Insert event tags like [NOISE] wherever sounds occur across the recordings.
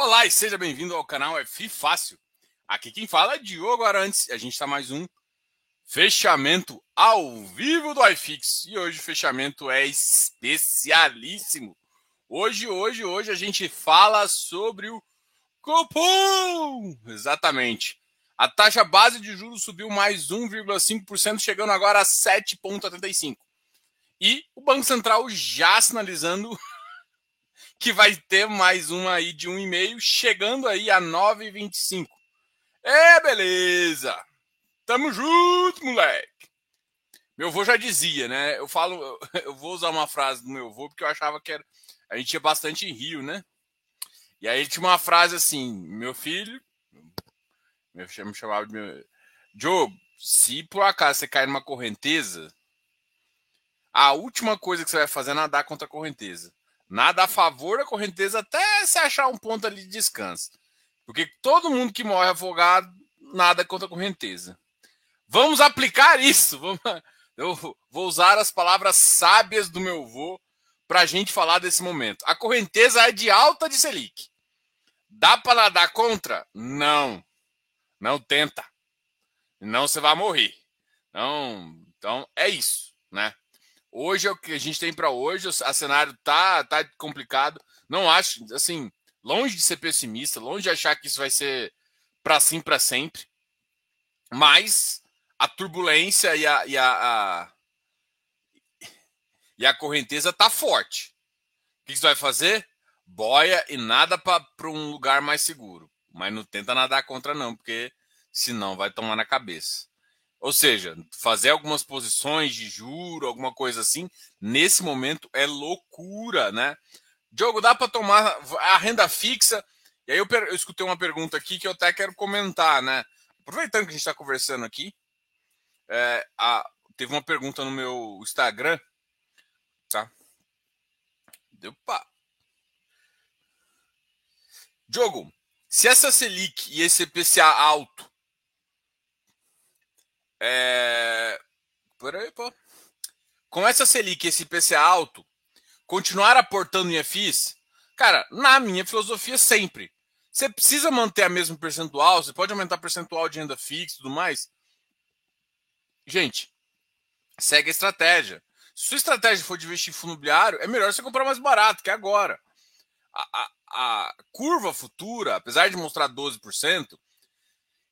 Olá e seja bem-vindo ao canal F Fácil. Aqui quem fala é Diogo Arantes e a gente está mais um fechamento ao vivo do iFix. E hoje o fechamento é especialíssimo. Hoje, hoje, hoje a gente fala sobre o cupom. Exatamente. A taxa base de juros subiu mais 1,5%, chegando agora a 7,85%. E o Banco Central já sinalizando que vai ter mais uma aí de 1,5, chegando aí a 9,25. É, beleza! Tamo junto, moleque! Meu avô já dizia, né? Eu falo, [LAUGHS] eu vou usar uma frase do meu avô, porque eu achava que era, a gente ia bastante em Rio, né? E aí ele tinha uma frase assim: meu filho, meu me chamava de meu. Joe, se por acaso você cair numa correnteza, a última coisa que você vai fazer é nadar contra a correnteza. Nada a favor da correnteza até se achar um ponto ali de descanso. Porque todo mundo que morre afogado, nada contra a correnteza. Vamos aplicar isso. [LAUGHS] Eu vou usar as palavras sábias do meu avô para a gente falar desse momento. A correnteza é de alta de Selic. Dá para nadar contra? Não. Não tenta. Não você vai morrer. Não, então é isso, né? Hoje é o que a gente tem para hoje. O cenário tá, tá complicado. Não acho, assim, longe de ser pessimista, longe de achar que isso vai ser para sim para sempre. Mas a turbulência e a, e a, a, e a correnteza tá forte. O que você vai fazer? Boia e nada para um lugar mais seguro. Mas não tenta nadar contra, não, porque senão vai tomar na cabeça. Ou seja, fazer algumas posições de juro, alguma coisa assim, nesse momento é loucura, né? Diogo, dá para tomar a renda fixa? E aí eu, eu, escutei uma pergunta aqui que eu até quero comentar, né? Aproveitando que a gente está conversando aqui, é, a, teve uma pergunta no meu Instagram, tá? Opa! Diogo, se essa Selic e esse IPCA alto é... Pô. Com essa Selic esse IPCA alto, continuar aportando em FIs, cara, na minha filosofia, sempre. Você precisa manter a mesma percentual, você pode aumentar percentual de renda fixa e tudo mais. Gente, segue a estratégia. Se sua estratégia for de investir em fundo imobiliário, é melhor você comprar mais barato, que é agora. A, a, a curva futura, apesar de mostrar 12%,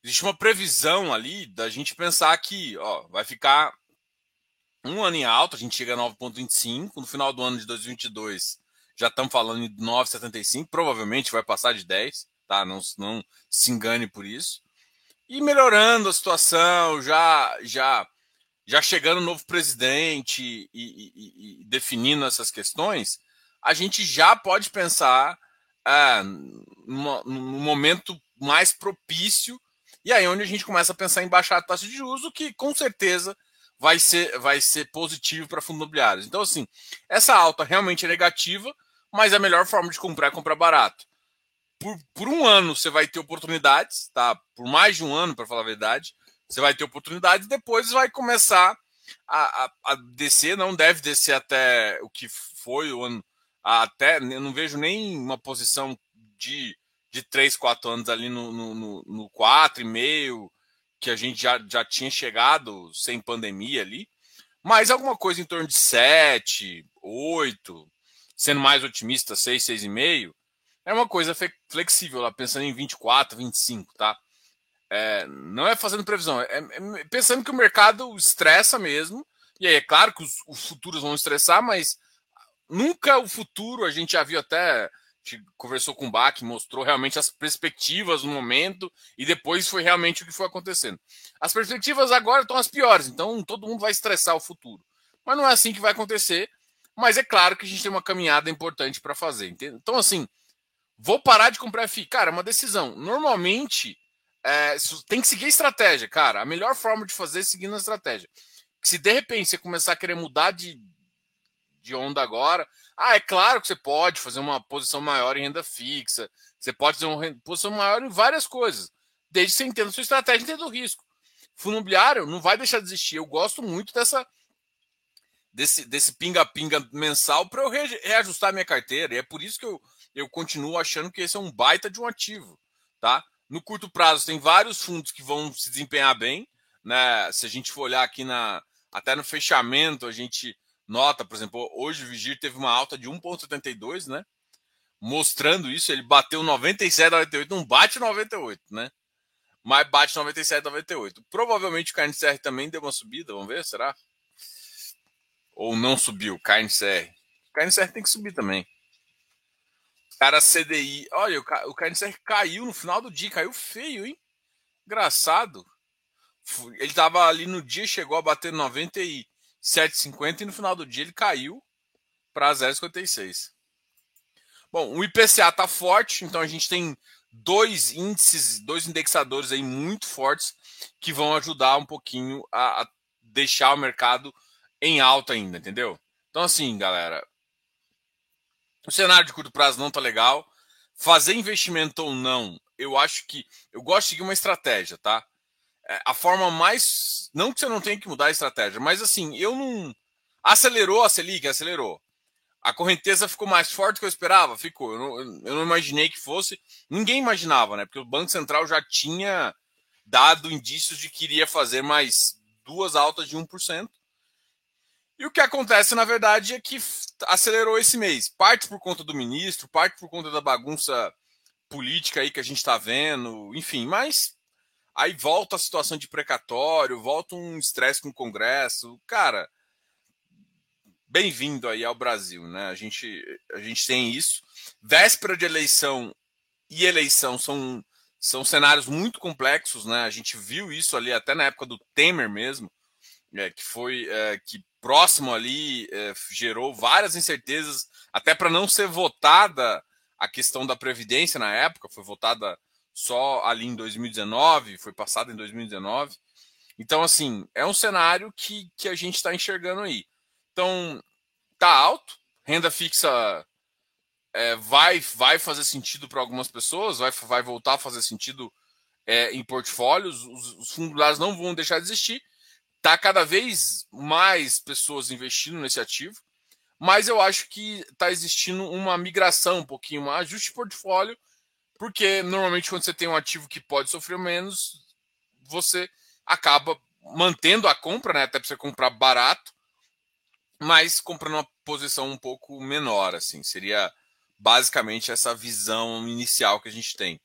existe uma previsão ali da gente pensar que ó, vai ficar um ano em alta, a gente chega a 9,25, no final do ano de 2022 já estamos falando em 9,75, provavelmente vai passar de 10, tá? Não, não se engane por isso. E melhorando a situação, já já já chegando o novo presidente e, e, e, definindo essas questões, a gente já pode pensar ah, num momento mais propício e aí é onde a gente começa a pensar em baixar a taxa de juros, o que com certeza vai ser, vai ser positivo para fundos imobiliários. Então, assim, essa alta realmente é negativa, mas a melhor forma de comprar é comprar barato. Por, por um ano você vai ter oportunidades, tá? Por mais de um ano, para falar a verdade, você vai ter oportunidades, depois vai começar a, a, a, descer, não deve descer até o que foi o ano. Até, eu não vejo nem uma posição de de 3, 4 anos ali no, no, no, no 4,5, que a gente já, já tinha chegado sem pandemia ali. Mas alguma coisa em torno de 7, 8, sendo mais otimista, 6, 6,5, é uma coisa flexível, lá pensando em 24, 25, tá? É, não é fazendo previsão, é, é, pensando que o mercado estressa mesmo. E aí é claro que os, os futuros vão estressar, mas nunca o futuro, a gente já viu até conversou com o Bach, mostrou realmente as perspectivas no momento e depois foi realmente o que foi acontecendo. As perspectivas agora estão as piores, então todo mundo vai estressar o futuro. Mas não é assim que vai acontecer. Mas é claro que a gente tem uma caminhada importante para fazer. Então, assim, vou parar de comprar FI. Cara, é uma decisão. Normalmente, é, tem que seguir a estratégia, cara. A melhor forma de fazer é seguindo a estratégia. Se de repente você começar a querer mudar de, de onda agora. Ah, é claro que você pode fazer uma posição maior em renda fixa, você pode fazer uma posição maior em várias coisas, desde que você entenda a sua estratégia e entenda o risco. Fundo imobiliário não vai deixar de existir. Eu gosto muito dessa desse desse pinga-pinga mensal para eu reajustar minha carteira. E é por isso que eu, eu continuo achando que esse é um baita de um ativo, tá? No curto prazo tem vários fundos que vão se desempenhar bem, né? Se a gente for olhar aqui na até no fechamento, a gente nota, por exemplo, hoje o Vigir teve uma alta de 1.72, né? Mostrando isso, ele bateu 97,98, não bate 98, né? Mas bate 97,98. Provavelmente o KNCR também deu uma subida, vamos ver, será? Ou não subiu, KNCR. O KNCR tem que subir também. Cara, CDI. Olha, o KNCR caiu no final do dia, caiu feio, hein? Engraçado. Ele tava ali no dia, chegou a bater 97,50 e no final do dia ele caiu para 0,56. Bom, o IPCA tá forte, então a gente tem dois índices, dois indexadores aí muito fortes que vão ajudar um pouquinho a, a deixar o mercado em alta ainda, entendeu? Então assim, galera, o cenário de curto prazo não tá legal. Fazer investimento ou não, eu acho que eu gosto de seguir uma estratégia, tá? É, a forma mais. Não que você não tenha que mudar a estratégia, mas assim, eu não. Acelerou a Selic, acelerou. A correnteza ficou mais forte do que eu esperava? Ficou. Eu não, eu não imaginei que fosse. Ninguém imaginava, né? Porque o Banco Central já tinha dado indícios de que iria fazer mais duas altas de 1%. E o que acontece, na verdade, é que acelerou esse mês. Parte por conta do ministro, parte por conta da bagunça política aí que a gente está vendo, enfim, mas aí volta a situação de precatório, volta um estresse com o Congresso. Cara, bem-vindo aí ao Brasil, né? A gente, a gente tem isso. Véspera de eleição e eleição são, são cenários muito complexos, né? A gente viu isso ali até na época do Temer mesmo, é, que foi é, que próximo ali é, gerou várias incertezas, até para não ser votada a questão da Previdência na época, foi votada só ali em 2019, foi passada em 2019. Então, assim, é um cenário que, que a gente está enxergando aí. Então, tá alto, renda fixa é, vai, vai fazer sentido para algumas pessoas, vai, vai voltar a fazer sentido é, em portfólios, os, os fundos não vão deixar de existir, Tá cada vez mais pessoas investindo nesse ativo, mas eu acho que está existindo uma migração um pouquinho, um ajuste de portfólio, porque normalmente quando você tem um ativo que pode sofrer menos, você acaba mantendo a compra, né? Até para você comprar barato, mas comprando uma posição um pouco menor, assim. Seria basicamente essa visão inicial que a gente tem.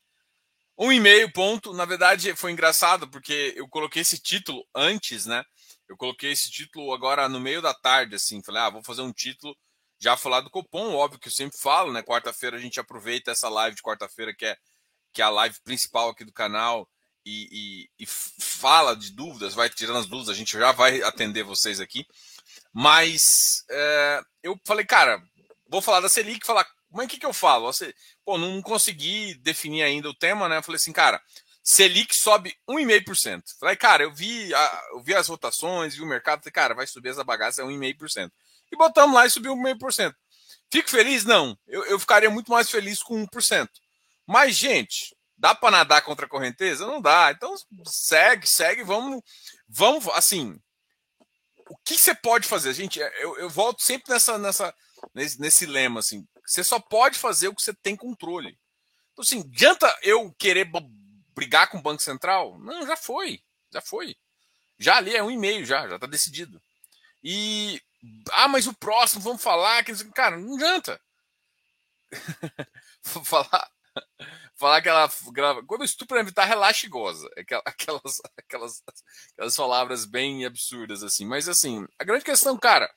Um e meio ponto, na verdade foi engraçado porque eu coloquei esse título antes, né? Eu coloquei esse título agora no meio da tarde, assim, falei, ah, vou fazer um título já falar do Copom, óbvio que eu sempre falo, né? Quarta-feira a gente aproveita essa live de quarta-feira que é que é a live principal aqui do canal e, e, e, fala de dúvidas, vai tirando as dúvidas, a gente já vai atender vocês aqui. Mas é, eu falei, cara, vou falar da Selic, falar mas o que, que eu falo? Pô, não consegui definir ainda o tema, né? Eu falei assim, cara, Selic sobe 1,5%. Falei, cara, eu vi, a, eu vi as votações, vi o mercado, falei, cara, vai subir essa bagaça, é 1,5%. E botamos lá e subiu 1,5%. Fico feliz? Não. Eu, eu ficaria muito mais feliz com 1%. Mas, gente, dá para nadar contra a correnteza? Não dá. Então, segue, segue, vamos, vamos, assim, o que você pode fazer? Gente, eu, eu volto sempre nessa, nessa, nesse, nesse lema, assim, você só pode fazer o que você tem controle. Então, assim, adianta eu querer brigar com o Banco Central? Não, já foi. Já foi. Já ali é um e-mail, já, já tá decidido. E. Ah, mas o próximo, vamos falar. Que... Cara, não adianta. [LAUGHS] Falar. Falar aquela. Quando o estupro evitar, relaxa e goza. Aquelas, aquelas, aquelas palavras bem absurdas, assim. Mas, assim, a grande questão, cara,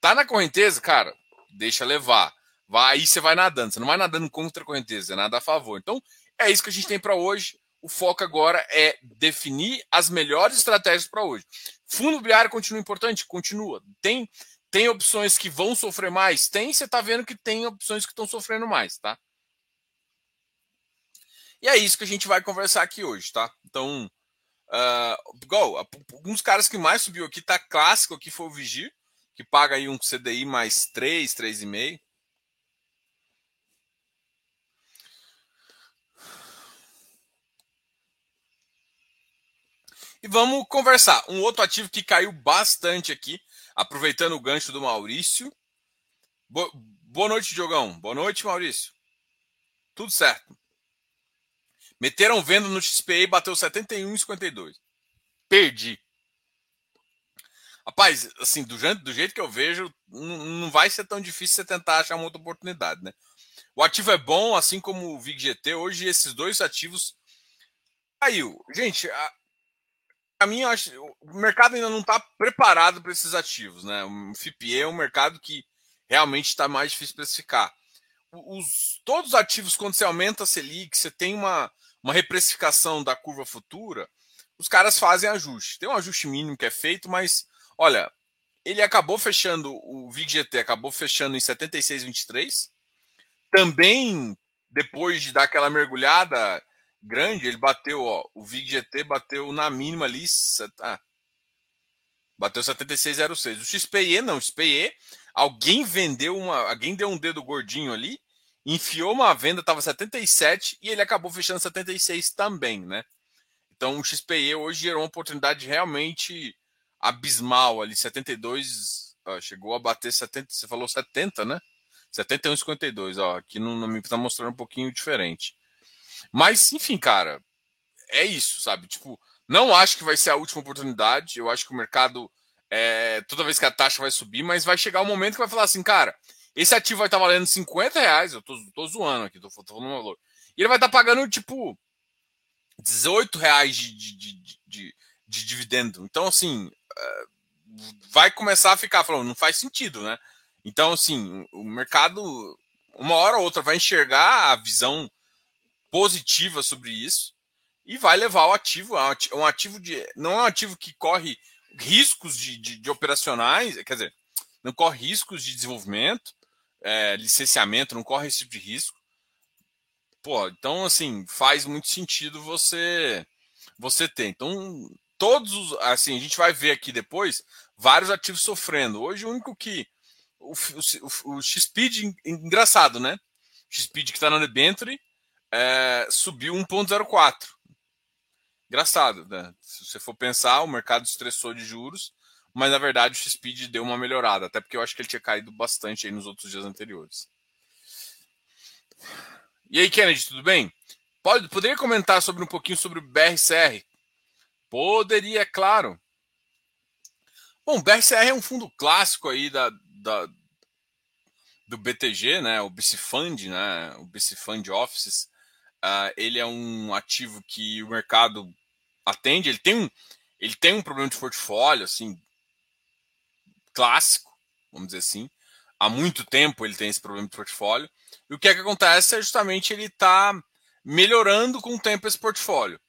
tá na correnteza, cara, deixa levar. Vai, aí você vai nadando, você não vai nadando contra a correnteza, você nada a favor. Então, é isso que a gente tem para hoje. O foco agora é definir as melhores estratégias para hoje. Fundo imobiliário continua importante? Continua. Tem, tem opções que vão sofrer mais? Tem, você está vendo que tem opções que estão sofrendo mais, tá? E é isso que a gente vai conversar aqui hoje, tá? Então, uh, igual, um caras que mais subiu aqui, tá clássico aqui, foi o Vigir, que paga aí um CDI mais 3, 3,5. E vamos conversar. Um outro ativo que caiu bastante aqui, aproveitando o gancho do Maurício. Bo Boa noite, Diogão. Boa noite, Maurício. Tudo certo. Meteram venda no XPE e bateu 71,52. Perdi. Rapaz, assim, do, do jeito que eu vejo, não vai ser tão difícil você tentar achar uma outra oportunidade, né? O ativo é bom, assim como o VIGGT. Hoje, esses dois ativos caiu. Gente, a, a mim, acho, o mercado ainda não está preparado para esses ativos, né? O FIPE é um mercado que realmente está mais difícil precificar. Os, todos os ativos, quando você aumenta a Selic, você tem uma, uma reprecificação da curva futura, os caras fazem ajuste. Tem um ajuste mínimo que é feito, mas Olha, ele acabou fechando, o VIG-GT acabou fechando em 76,23. Também, depois de dar aquela mergulhada grande, ele bateu, ó, o VIG-GT bateu na mínima ali, ah, bateu 76,06. O XPE não, o XPE, alguém vendeu uma, alguém deu um dedo gordinho ali, enfiou uma venda, estava 77 e ele acabou fechando 76 também, né? Então o XPE hoje gerou uma oportunidade realmente abismal ali, 72, ó, chegou a bater 70, você falou 70, né? 71,52, ó, aqui no, no tá mostrando um pouquinho diferente. Mas, enfim, cara, é isso, sabe? Tipo, não acho que vai ser a última oportunidade, eu acho que o mercado, é, toda vez que a taxa vai subir, mas vai chegar o um momento que vai falar assim, cara, esse ativo vai estar tá valendo 50 reais, eu tô, tô zoando aqui, tô, tô falando um valor, e ele vai estar tá pagando, tipo, 18 reais de, de, de, de, de dividendo. Então, assim, vai começar a ficar falando, não faz sentido, né? Então, assim, o mercado, uma hora ou outra, vai enxergar a visão positiva sobre isso e vai levar o ativo, um ativo de. Não é um ativo que corre riscos de, de, de operacionais, quer dizer, não corre riscos de desenvolvimento, é, licenciamento, não corre esse tipo de risco. Pô, então, assim, faz muito sentido você você ter. Então, todos os. Assim, a gente vai ver aqui depois vários ativos sofrendo. Hoje, o único que. O, o, o X-Speed, engraçado, né? O X-Speed que está na Debenture é, subiu 1,04. Engraçado, né? Se você for pensar, o mercado estressou de juros, mas na verdade o X-Speed deu uma melhorada, até porque eu acho que ele tinha caído bastante aí nos outros dias anteriores. E aí, Kennedy, tudo bem? Pode, poderia comentar sobre um pouquinho sobre o BRCR, Poderia, é claro. Bom, o BRCR é um fundo clássico aí da, da, do BTG, né? O BC Fund, né? O BC Fund Offices. Uh, ele é um ativo que o mercado atende. Ele tem um, ele tem um problema de portfólio, assim, clássico, vamos dizer assim. Há muito tempo ele tem esse problema de portfólio. E o que é que acontece é justamente ele está melhorando com o tempo esse portfólio.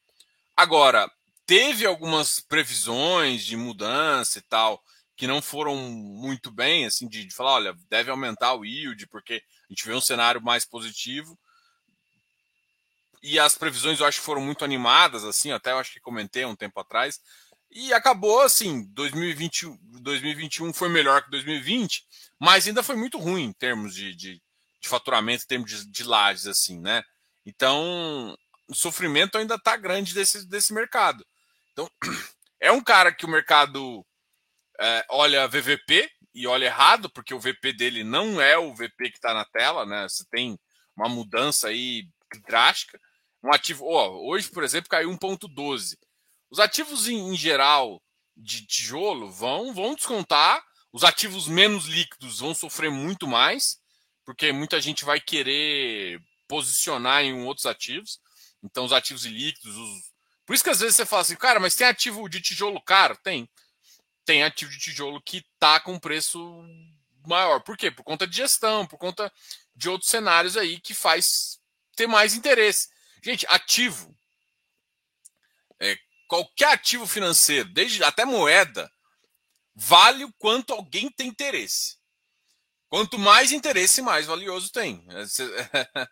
Agora, teve algumas previsões de mudança e tal que não foram muito bem, assim, de, de, falar, olha, deve aumentar o yield, porque a gente vê um cenário mais positivo. E as previsões eu acho que foram muito animadas, assim, até eu acho que comentei um tempo atrás. E acabou assim, 2020, 2021 foi melhor que 2020, mas ainda foi muito ruim em termos de, de, de faturamento, em termos de, de lajes, assim, né? Então, o sofrimento ainda está grande desse, desse mercado. Então, [CLEARS THROAT] é um cara que o mercado é, olha VVP e olha errado, porque o VP dele não é o VP que está na tela, né? Você tem uma mudança aí drástica. Um ativo, hoje, por exemplo, caiu 1,12. Os ativos em, em, geral de tijolo vão, vão descontar, os ativos menos líquidos vão sofrer muito mais, porque muita gente vai querer posicionar em outros ativos. Então, os ativos líquidos, os por isso que às vezes você fala assim, cara, mas tem ativo de tijolo caro? Tem. Tem ativo de tijolo que tá com preço maior. Por quê? Por conta de gestão, por conta de outros cenários aí que faz ter mais interesse. Gente, ativo. É, qualquer ativo financeiro, desde até moeda, vale o quanto alguém tem interesse. Quanto mais interesse, mais valioso tem. [LAUGHS]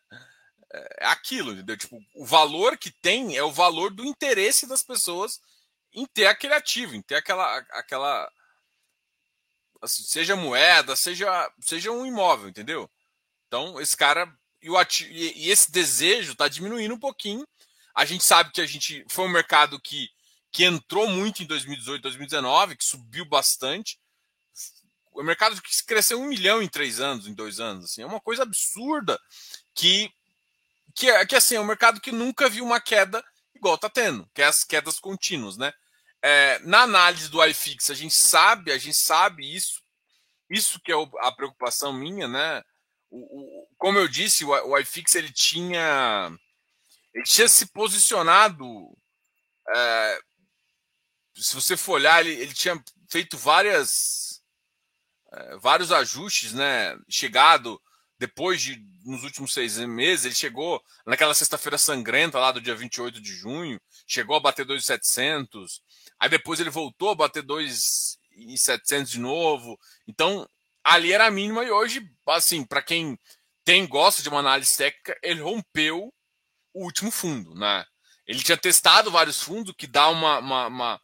é aquilo, entendeu? Tipo, o valor que tem é o valor do interesse das pessoas em ter aquele ativo, em ter aquela, aquela assim, seja moeda, seja, seja um imóvel, entendeu? Então, esse cara e, o e, esse desejo está diminuindo um pouquinho. A gente sabe que a gente foi um mercado que, que entrou muito em 2018, 2019, que subiu bastante. O mercado que cresceu um milhão em três anos, em dois anos, assim, é uma coisa absurda que que, que assim, é um mercado que nunca viu uma queda igual está tendo, que é as quedas contínuas, né? É, na análise do iFix, a gente sabe, a gente sabe isso, isso que é a preocupação minha, né? O, o, como eu disse, o, o iFix ele tinha, ele tinha se posicionado. É, se você for olhar, ele, ele tinha feito várias, é, vários ajustes, né? Chegado depois de nos últimos seis meses, ele chegou naquela sexta-feira sangrenta lá do dia 28 de junho, chegou a bater 2,700, aí depois ele voltou a bater 2,700 de novo. Então, ali era a mínima e hoje, assim, para quem tem gosta de uma análise técnica, ele rompeu o último fundo, né? Ele tinha testado vários fundos, que dá uma, uma, uma...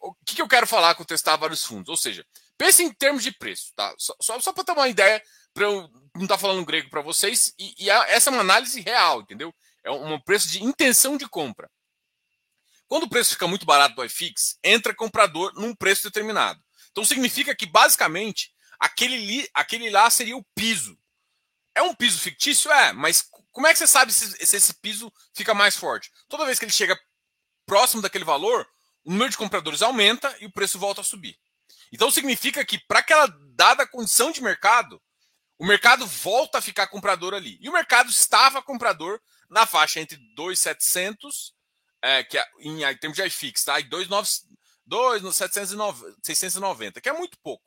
O que, que eu quero falar com testar vários fundos? Ou seja, pense em termos de preço, tá? Só, só, só para ter uma ideia para eu não estar tá falando grego para vocês, e, e, essa é uma análise real, entendeu? É um preço de intenção de compra. Quando o preço fica muito barato do iFix, entra comprador num preço determinado. Então significa que, basicamente, aquele, li, aquele lá seria o piso. É um piso fictício? É, mas como é que você sabe se, se esse piso fica mais forte? Toda vez que ele chega próximo daquele valor, o número de compradores aumenta e o preço volta a subir. Então significa que, para aquela dada condição de mercado, o mercado volta a ficar comprador ali. E o mercado estava comprador na faixa entre 2,700, é, que é, em, em termos de iFix, tá? E 2,690, que é muito pouco.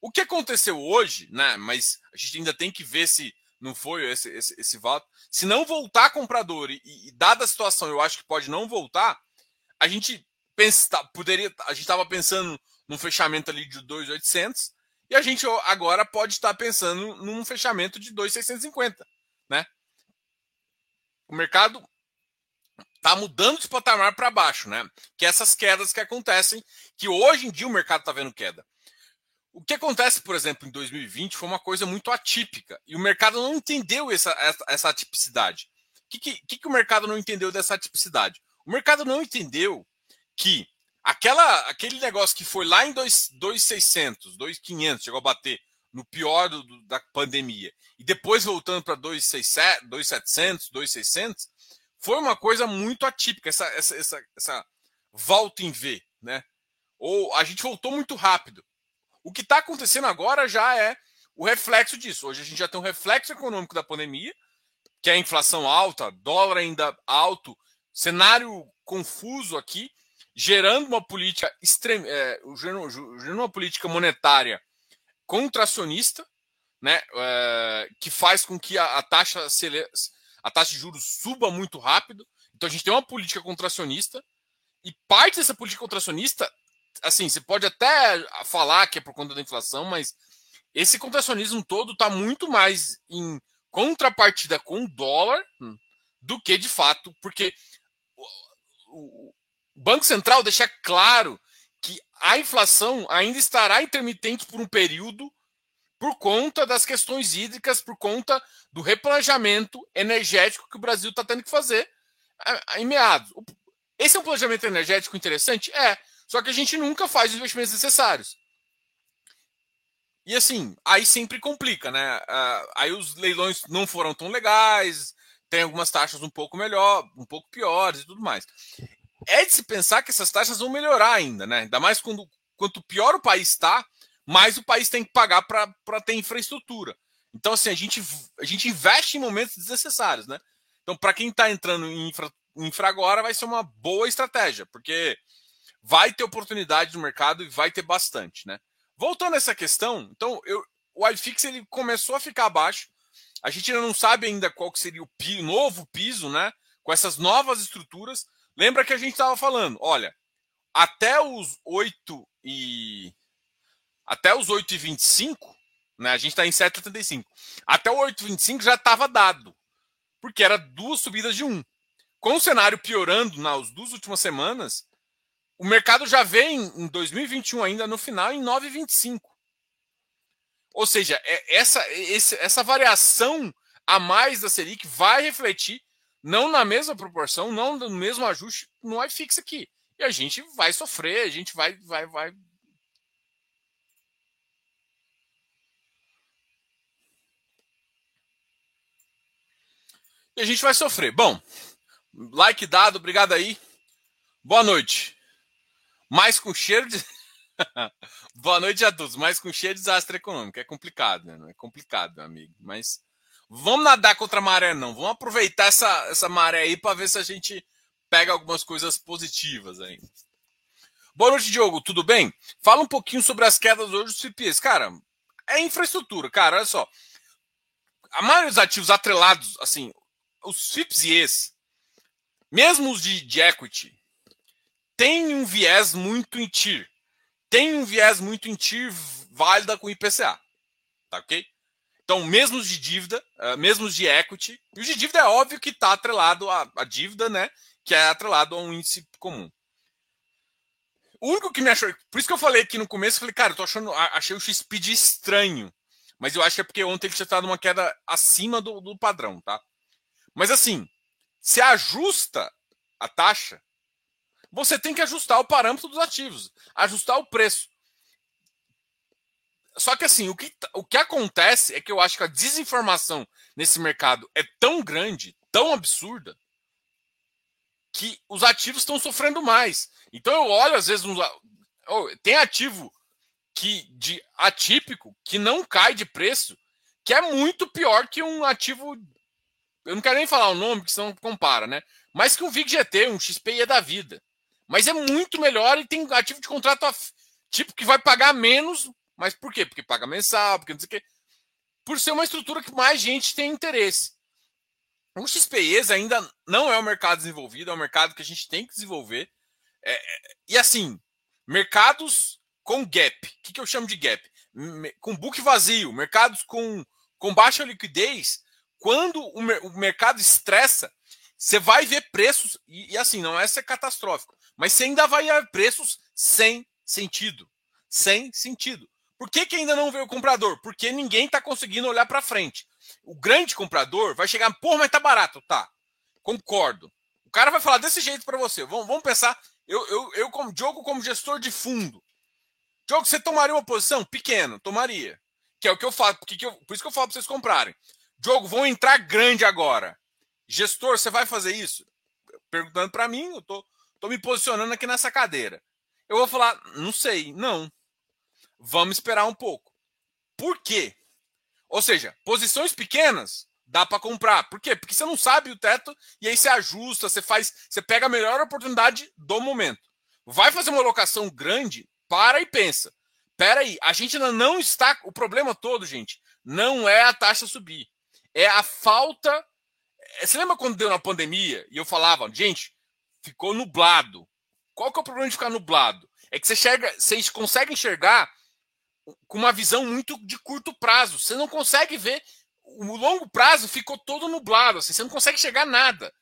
O que aconteceu hoje, né? Mas a gente ainda tem que ver se não foi esse, esse, esse voto. Se não voltar comprador, e, e dada a situação, eu acho que pode não voltar, a gente pensa, tá, poderia, a gente estava pensando num fechamento ali de 2,800 e a gente agora pode estar pensando num fechamento de 2,650, né? O mercado está mudando de patamar para baixo, né? Que é essas quedas que acontecem, que hoje em dia o mercado está vendo queda. O que acontece, por exemplo, em 2020 foi uma coisa muito atípica e o mercado não entendeu essa, essa, atipicidade. O que, que, que o mercado não entendeu dessa atipicidade? O mercado não entendeu que Aquela, aquele negócio que foi lá em 2,600, 2,500, chegou a bater no pior do, do, da pandemia, e depois voltando para 2,700, 2,600, foi uma coisa muito atípica, essa, essa, essa, essa volta em V, né? Ou a gente voltou muito rápido. O que está acontecendo agora já é o reflexo disso. Hoje a gente já tem um reflexo econômico da pandemia, que é a inflação alta, dólar ainda alto, cenário confuso aqui, gerando uma política extrema, é, gerando uma política monetária contracionista, né, é, que faz com que a, a, taxa a taxa de juros suba muito rápido. Então a gente tem uma política contracionista e parte dessa política contracionista, assim, você pode até falar que é por conta da inflação, mas esse contracionismo todo está muito mais em contrapartida com o dólar do que de fato, porque o, Banco Central deixa claro que a inflação ainda estará intermitente por um período por conta das questões hídricas, por conta do replanejamento energético que o Brasil está tendo que fazer em meados. Esse é um planejamento energético interessante? É. Só que a gente nunca faz os investimentos necessários. E assim, aí sempre complica, né? Aí os leilões não foram tão legais, tem algumas taxas um pouco melhor, um pouco piores e tudo mais é de se pensar que essas taxas vão melhorar ainda, né? Ainda mais quando quanto pior o país está, mais o país tem que pagar para ter infraestrutura. Então, assim, a gente, a gente investe em momentos desnecessários, né? Então, para quem está entrando em infra, infra agora, vai ser uma boa estratégia, porque vai ter oportunidade no mercado e vai ter bastante, né? Voltando a essa questão, então, eu, o iFix ele começou a ficar abaixo. A gente ainda não sabe ainda qual que seria o pi, novo piso, né? Com essas novas estruturas. Lembra que a gente estava falando, olha, até os 8 e até os 8 e 25, né? A gente está em 7,85. Até o 8,25 já estava dado, porque era duas subidas de um. Com o cenário piorando nas duas últimas semanas, o mercado já vem em 2021 ainda no final em 9,25. Ou seja, é, essa, essa variação a mais da Selic vai refletir não na mesma proporção, não no mesmo ajuste no iFix aqui. E a gente vai sofrer, a gente vai, vai, vai. A gente vai sofrer. Bom, like dado, obrigado aí. Boa noite. Mais com cheiro de. [LAUGHS] Boa noite a todos. Mais com cheiro de desastre econômico. É complicado, né? É complicado, meu amigo. Mas vamos nadar contra a maré, não. Vamos aproveitar essa, essa maré aí para ver se a gente pega algumas coisas positivas aí. Boa noite, Diogo. Tudo bem? Fala um pouquinho sobre as quedas hoje dos FIPs. Cara, é infraestrutura, cara. Olha só. A maioria dos ativos atrelados, assim, os FIPs e ES, mesmo os de, de equity, tem um viés muito em TIR. Tem um viés muito em TIR válida com IPCA. Tá ok? Então, mesmo os de dívida, uh, mesmo os de equity, e os de dívida é óbvio que está atrelado à, à, dívida, né? Que é atrelado a um índice comum. O único que me achou. Por isso que eu falei aqui no começo, eu falei, cara, eu tô achando. Achei o XPID estranho. Mas eu acho que é porque ontem ele tinha estado uma queda acima do, do padrão, tá? Mas assim, se ajusta a taxa, você tem que ajustar o parâmetro dos ativos, ajustar o preço. Só que assim, o que, o que acontece é que eu acho que a desinformação nesse mercado é tão grande, tão absurda, que os ativos estão sofrendo mais. Então eu olho, às vezes, uns, oh, tem ativo que de atípico que não cai de preço, que é muito pior que um ativo eu não quero nem falar o nome, porque senão compara, né? Mas que um VIG GT, um XPI é da vida. Mas é muito melhor e tem ativo de contrato tipo que vai pagar menos. Mas por quê? Porque paga mensal, porque não sei o quê. Por ser uma estrutura que mais gente tem interesse. O XPEs ainda não é um mercado desenvolvido, é um mercado que a gente tem que desenvolver. É, é, e assim, mercados com gap. O que, que eu chamo de gap? Com book vazio, mercados com, com baixa liquidez quando o, o mercado estressa, você vai ver preços, e, e, assim, não é ser catastrófico, mas você ainda vai ver preços sem sentido. Sem sentido. Por que, que ainda não vê o comprador? Porque ninguém está conseguindo olhar para frente. O grande comprador vai chegar, pô, mas tá barato. Tá, concordo. O cara vai falar desse jeito para você. Vamos, vamos pensar, eu, eu, eu como Diogo, como gestor de fundo. Diogo, você tomaria uma posição? Pequeno, tomaria. Que é o que eu falo, eu, por isso que eu falo para vocês comprarem. Diogo, vão entrar grande agora. Gestor, você vai fazer isso? Perguntando para mim, eu tô, tô me posicionando aqui nessa cadeira. Eu vou falar, não sei, não. Vamos esperar um pouco. Por quê? Ou seja, posições pequenas dá para comprar. Por quê? Porque você não sabe o teto e aí você ajusta, você faz, você pega a melhor oportunidade do momento. Vai fazer uma locação grande, para e pensa. Pera aí, a gente ainda não está, o problema todo, gente, não é a taxa subir é a falta. É, você lembra quando deu na pandemia e eu falava, gente, ficou nublado. Qual que é o problema de ficar nublado? É que você, enxerga, você consegue enxergar com uma visão muito de curto prazo. Você não consegue ver. O longo prazo ficou todo nublado. Assim, você não consegue chegar nada.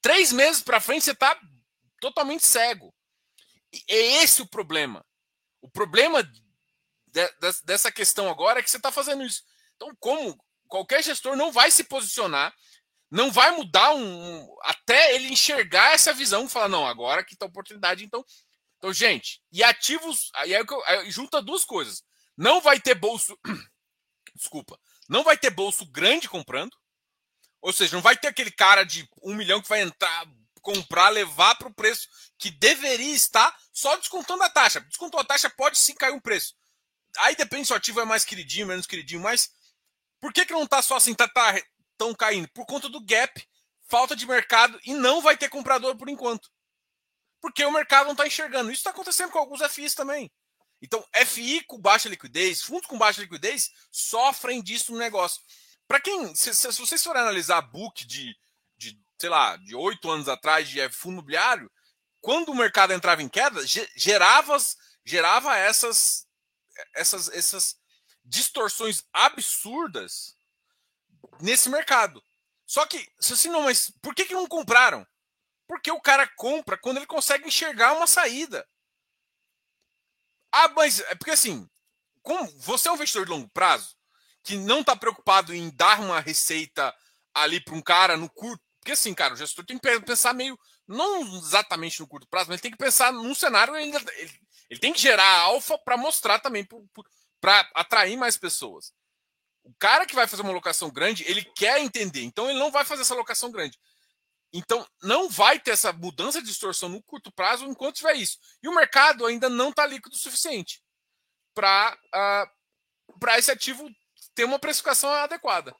Três meses para frente você está totalmente cego. E é esse o problema. O problema de, de, dessa questão agora é que você está fazendo isso. Então, como qualquer gestor não vai se posicionar, não vai mudar um, um até ele enxergar essa visão e falar, não, agora que está a oportunidade, então. Então, gente, e ativos. Aí, é aí junta duas coisas. Não vai ter bolso. [CLEARS THROAT] Desculpa. Não vai ter bolso grande comprando. Ou seja, não vai ter aquele cara de um milhão que vai entrar, comprar, levar para o preço que deveria estar, só descontando a taxa. Descontou a taxa, pode sim cair um preço. Aí depende se o ativo é mais queridinho, menos queridinho, mas por que, que não está só assim, tá, tá tão caindo? Por conta do gap, falta de mercado e não vai ter comprador por enquanto. Porque o mercado não está enxergando. Isso está acontecendo com alguns FIs também. Então, FI com baixa liquidez, fundos com baixa liquidez, sofrem disso no negócio. Para quem, se, se, vocês forem analisar book de, de, sei lá, de oito anos atrás de fundo imobiliário, quando o mercado entrava em queda, gerava, gerava essas, essas, essas distorções absurdas nesse mercado. Só que, assim, não, mas por que, que não compraram? Porque o cara compra quando ele consegue enxergar uma saída. Ah, mas é porque assim, como você é um investidor de longo prazo, que não está preocupado em dar uma receita ali para um cara no curto. Porque assim, cara, o gestor tem que pensar meio. Não exatamente no curto prazo, mas tem que pensar num cenário. Ele, ele, ele tem que gerar alfa para mostrar também para atrair mais pessoas. O cara que vai fazer uma locação grande, ele quer entender, então ele não vai fazer essa locação grande. Então, não vai ter essa mudança de distorção no curto prazo enquanto tiver isso. E o mercado ainda não está líquido o suficiente para uh, ah, esse ativo ter uma precificação adequada.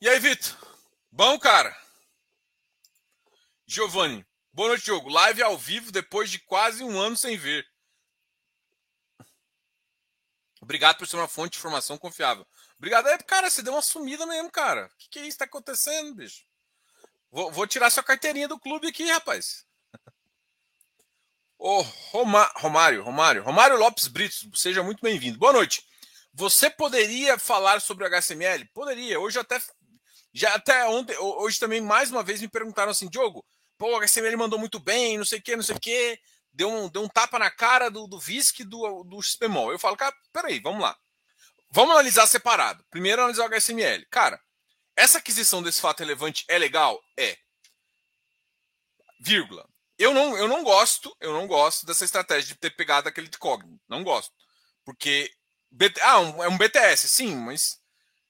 E aí, Vitor? Bom, cara? Giovanni, boa noite, Diogo. Live ao vivo depois de quase um ano sem ver. Obrigado por ser uma fonte de informação confiável. Obrigado. É, cara, você deu uma sumida mesmo, cara. O que, que é isso que tá acontecendo, bicho? Vou, vou, tirar sua carteirinha do clube aqui, rapaz. [LAUGHS] Ô, Roma, Romário, Romário, Romário Lopes Brito, seja muito bem-vindo. Boa noite. Você poderia falar sobre o HSML? Poderia. Hoje até já até ontem, hoje também mais uma vez me perguntaram assim, Diogo, pô, o HSML mandou muito bem, não sei o que, não sei o que, deu um, deu um tapa na cara do, do VISC do, do XPMOL. Eu falo, cara, peraí, vamos lá. Vamos analisar separado. Primeiro analisar o HSML. Cara, essa aquisição desse fato relevante é legal? É. Vírgula. Eu não, eu não gosto, eu não gosto dessa estratégia de ter pegado aquele de Cogni. Não gosto. Porque. Ah, é um BTS, sim, mas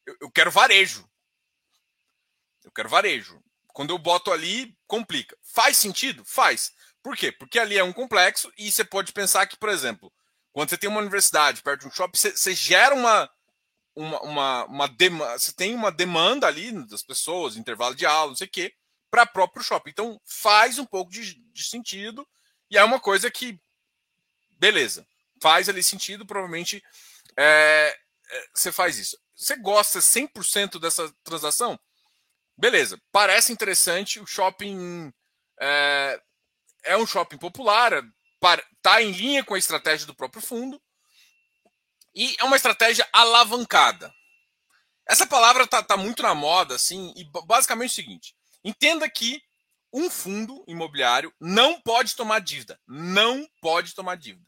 eu, eu quero varejo. Eu quero varejo. Quando eu boto ali, complica. Faz sentido? Faz. Por quê? Porque ali é um complexo e você pode pensar que, por exemplo, quando você tem uma universidade perto de um shopping, você, você gera uma, uma, uma, uma demanda, você tem uma demanda ali das pessoas, intervalo de aula, não sei o quê, para próprio shopping. Então faz um pouco de, de sentido e é uma coisa que, beleza, faz ali sentido, provavelmente é, é, você faz isso. Você gosta 100% dessa transação? Beleza, parece interessante. O shopping é, é um shopping popular, está em linha com a estratégia do próprio fundo e é uma estratégia alavancada. Essa palavra está tá muito na moda, assim, e basicamente é o seguinte: entenda que um fundo imobiliário não pode tomar dívida. Não pode tomar dívida.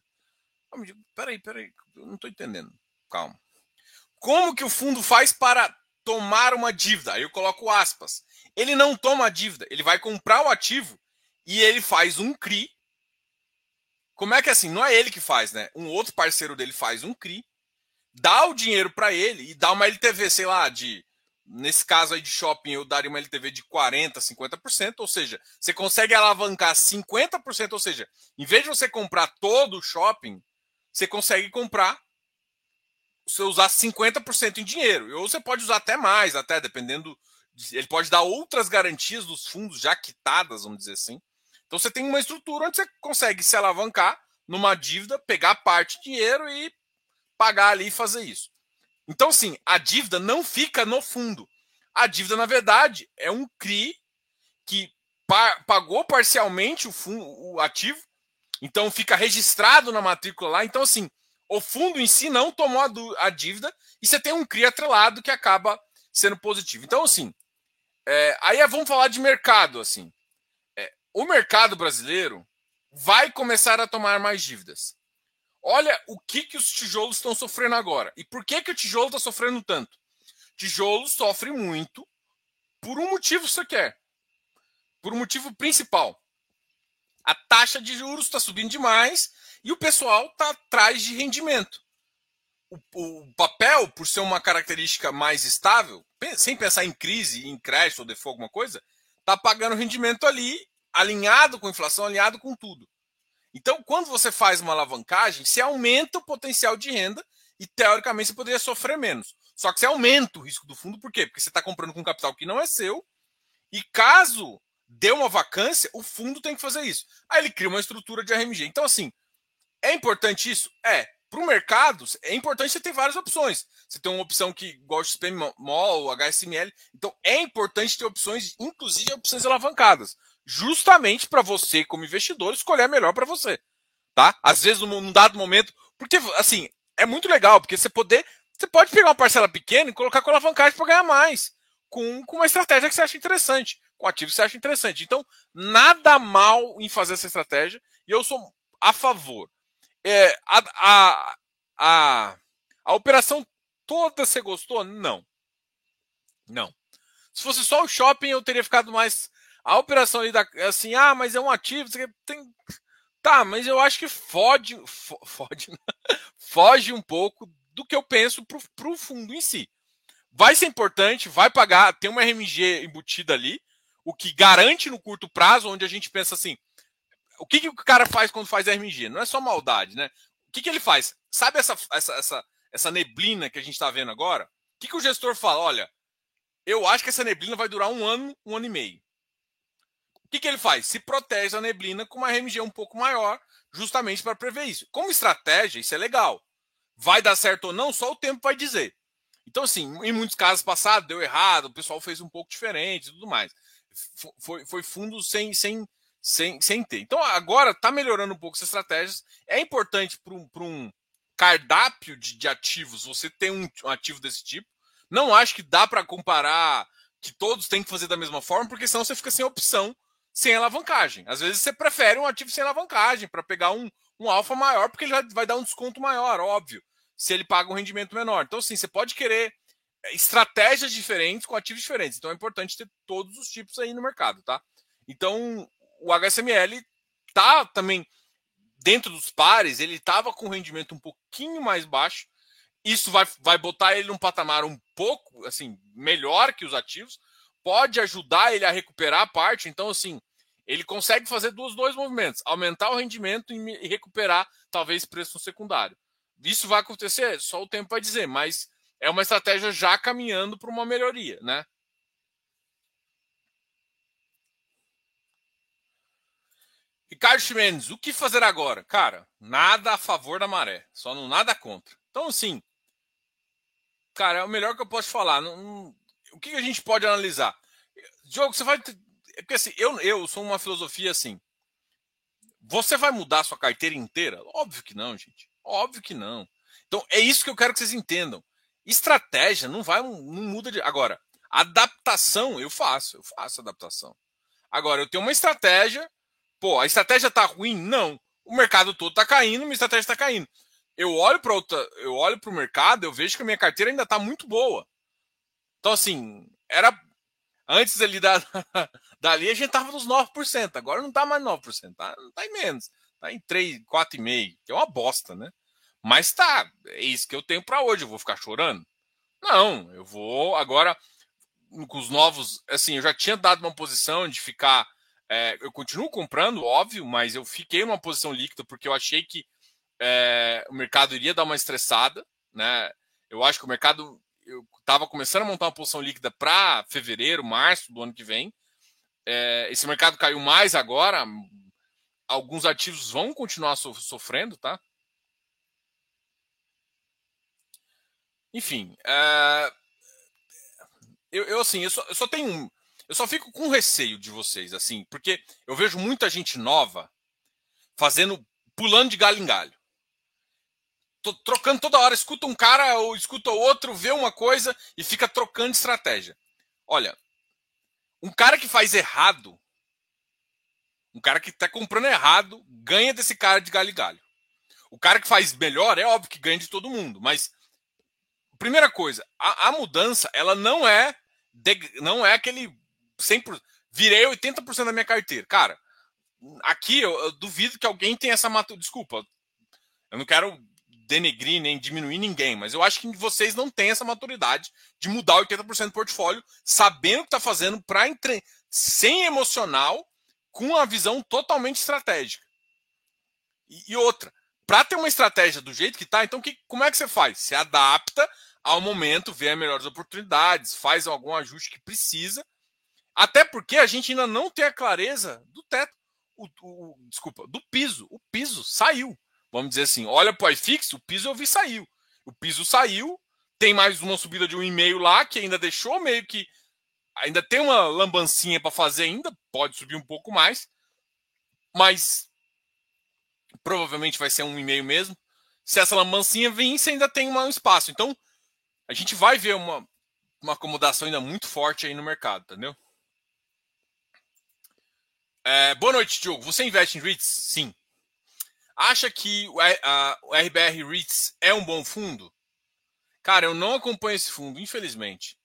Peraí, peraí, eu não estou entendendo. Calma. Como que o fundo faz para tomar uma dívida? Aí eu coloco aspas. Ele não toma a dívida, ele vai comprar o ativo e ele faz um CRI como é que é assim? Não é ele que faz, né? Um outro parceiro dele faz um CRI, dá o dinheiro para ele e dá uma LTV, sei lá, de. Nesse caso aí de shopping, eu daria uma LTV de 40%, 50%, ou seja, você consegue alavancar 50%, ou seja, em vez de você comprar todo o shopping, você consegue comprar, você usar 50% em dinheiro. Ou você pode usar até mais, até dependendo. Ele pode dar outras garantias dos fundos já quitadas, vamos dizer assim. Então você tem uma estrutura onde você consegue se alavancar numa dívida, pegar parte de dinheiro e pagar ali e fazer isso. Então, sim, a dívida não fica no fundo. A dívida, na verdade, é um CRI que pagou parcialmente o, o ativo, então fica registrado na matrícula lá. Então, assim, o fundo em si não tomou a, a dívida e você tem um CRI atrelado que acaba sendo positivo. Então, assim, é, aí vamos falar de mercado, assim o mercado brasileiro vai começar a tomar mais dívidas. Olha o que, que os tijolos estão sofrendo agora. E por que, que o tijolo está sofrendo tanto? Tijolo sofre muito por um motivo sequer. Por um motivo principal. A taxa de juros está subindo demais e o pessoal está atrás de rendimento. O, o, papel, por ser uma característica mais estável, sem pensar em crise, em crédito ou default, alguma coisa, está pagando rendimento ali alinhado com inflação, alinhado com tudo. Então, quando você faz uma alavancagem, você aumenta o potencial de renda e, teoricamente, você poderia sofrer menos. Só que você aumenta o risco do fundo, por quê? Porque você está comprando com capital que não é seu, e caso dê uma vacância, o fundo tem que fazer isso. Aí ele cria uma estrutura de RMG. Então, assim, é importante isso? É. Para o mercado, é importante você ter várias opções. Você tem uma opção que gosta de SPMOL, HSML. Então, é importante ter opções, inclusive opções alavancadas justamente para você, como investidor, escolher a melhor para você. Tá? Às vezes, num dado momento. Porque, assim, é muito legal, porque você poder. Você pode pegar uma parcela pequena e colocar com alavancagem para ganhar mais. Com, com uma estratégia que você acha interessante. Com ativo que você acha interessante. Então, nada mal em fazer essa estratégia. E eu sou a favor. É, a, a, a, a operação toda você gostou? Não. Não. Se fosse só o shopping, eu teria ficado mais a operação ali da, assim, ah, mas é um ativo, tem Tá, mas eu acho que fode, [LAUGHS] fode, foge um pouco do que eu penso para o fundo em si. Vai ser importante, vai pagar, tem uma RMG embutida ali, o que garante no curto prazo, onde a gente pensa assim, o que, que o cara faz quando faz RMG? Não é só maldade, né? O que, que ele faz? Sabe essa, essa, essa, essa neblina que a gente está vendo agora? O que, que o gestor fala? Olha, eu acho que essa neblina vai durar um ano, um ano e meio. O que, que ele faz? Se protege da neblina com uma RMG um pouco maior, justamente para prever isso. Como estratégia, isso é legal. Vai dar certo ou não, só o tempo vai dizer. Então, assim, em muitos casos passados deu errado, o pessoal fez um pouco diferente e tudo mais. Foi, foi fundo sem, sem, sem, sem ter. Então, agora está melhorando um pouco essas estratégias. É importante para um, um cardápio de, de, ativos você ter um, um ativo desse tipo. Não acho que dá para comparar que todos têm que fazer da mesma forma, porque senão você fica sem opção sem alavancagem. Às vezes você prefere um ativo sem alavancagem para pegar um, um alfa maior, porque ele vai dar um desconto maior, óbvio, se ele paga um rendimento menor. Então, assim, você pode querer eh, estratégias diferentes com ativos diferentes. Então, é importante ter todos os tipos aí no mercado, tá? Então, o HSML tá também dentro dos pares, ele estava com rendimento um pouquinho mais baixo. Isso vai, vai botar ele num patamar um pouco assim melhor que os ativos, pode ajudar ele a recuperar a parte. Então, assim, ele consegue fazer dois movimentos: aumentar o rendimento e recuperar talvez preço no secundário. Isso vai acontecer, só o tempo vai dizer, mas é uma estratégia já caminhando para uma melhoria, né? Ricardo Ximenes, o que fazer agora? Cara, nada a favor da maré, só não nada contra. Então, assim, cara, é o melhor que eu posso falar. Não, não, o que a gente pode analisar? Diogo, você vai é porque assim, eu, eu sou uma filosofia assim. Você vai mudar sua carteira inteira? Óbvio que não, gente. Óbvio que não. Então, é isso que eu quero que vocês entendam. Estratégia não vai, não muda de. Agora, adaptação eu faço, eu faço adaptação. Agora, eu tenho uma estratégia. Pô, a estratégia tá ruim? Não. O mercado todo tá caindo, minha estratégia está caindo. Eu olho para outra, eu olho para o mercado, eu vejo que a minha carteira ainda está muito boa. Então, assim, era Antes ali da, [LAUGHS] dali a gente tava nos 9%, agora não tá mais 9%, tá, tá em menos, tá em 3, 4,5%, que é uma bosta, né? Mas tá, é isso que eu tenho para hoje, eu vou ficar chorando? Não, eu vou agora com os novos, assim, eu já tinha dado uma posição de ficar, é, eu continuo comprando, óbvio, mas eu fiquei numa posição líquida porque eu achei que é, o mercado iria dar uma estressada, né? Eu acho que o mercado eu estava começando a montar uma posição líquida para fevereiro, março do ano que vem. É, esse mercado caiu mais agora. Alguns ativos vão continuar so, sofrendo, tá? Enfim, é, eu, eu, assim, eu só, eu só tenho eu só fico com receio de vocês, assim, porque eu vejo muita gente nova fazendo, pulando de galho em galho trocando toda hora, escuta um cara ou escuta outro, vê uma coisa e fica trocando estratégia. Olha, um cara que faz errado, um cara que está comprando errado, ganha desse cara de galho e galho. O cara que faz melhor é óbvio que ganha de todo mundo, mas primeira coisa, a, a mudança ela não é de, não é aquele 100%, virei 80% da minha carteira. Cara, aqui eu, eu duvido que alguém tenha essa maturidade. Desculpa, eu não quero denegrir nem diminuir ninguém, mas eu acho que vocês não têm essa maturidade de mudar 80% do portfólio, sabendo o que está fazendo para entre... sem emocional, com uma visão totalmente estratégica. E, e outra, para ter uma estratégia do jeito que está, então que, como é que você faz? Se adapta ao momento, vê as melhores oportunidades, faz algum ajuste que precisa, até porque a gente ainda não tem a clareza do teto, o, o desculpa, do piso. O piso saiu vamos dizer assim, olha para o iFix, o piso eu vi saiu. O piso saiu, tem mais uma subida de um e-mail lá, que ainda deixou meio que. Ainda tem uma lambancinha para fazer ainda, pode subir um pouco mais, mas provavelmente vai ser um e-mail mesmo. Se essa lambancinha vir, você ainda tem um espaço. Então, a gente vai ver uma, uma acomodação ainda muito forte aí no mercado, entendeu? É, boa noite, Diogo. Você investe em REITs? Sim. Acha que o, RBR REITs é um bom fundo? Cara, eu não acompanho esse fundo, infelizmente.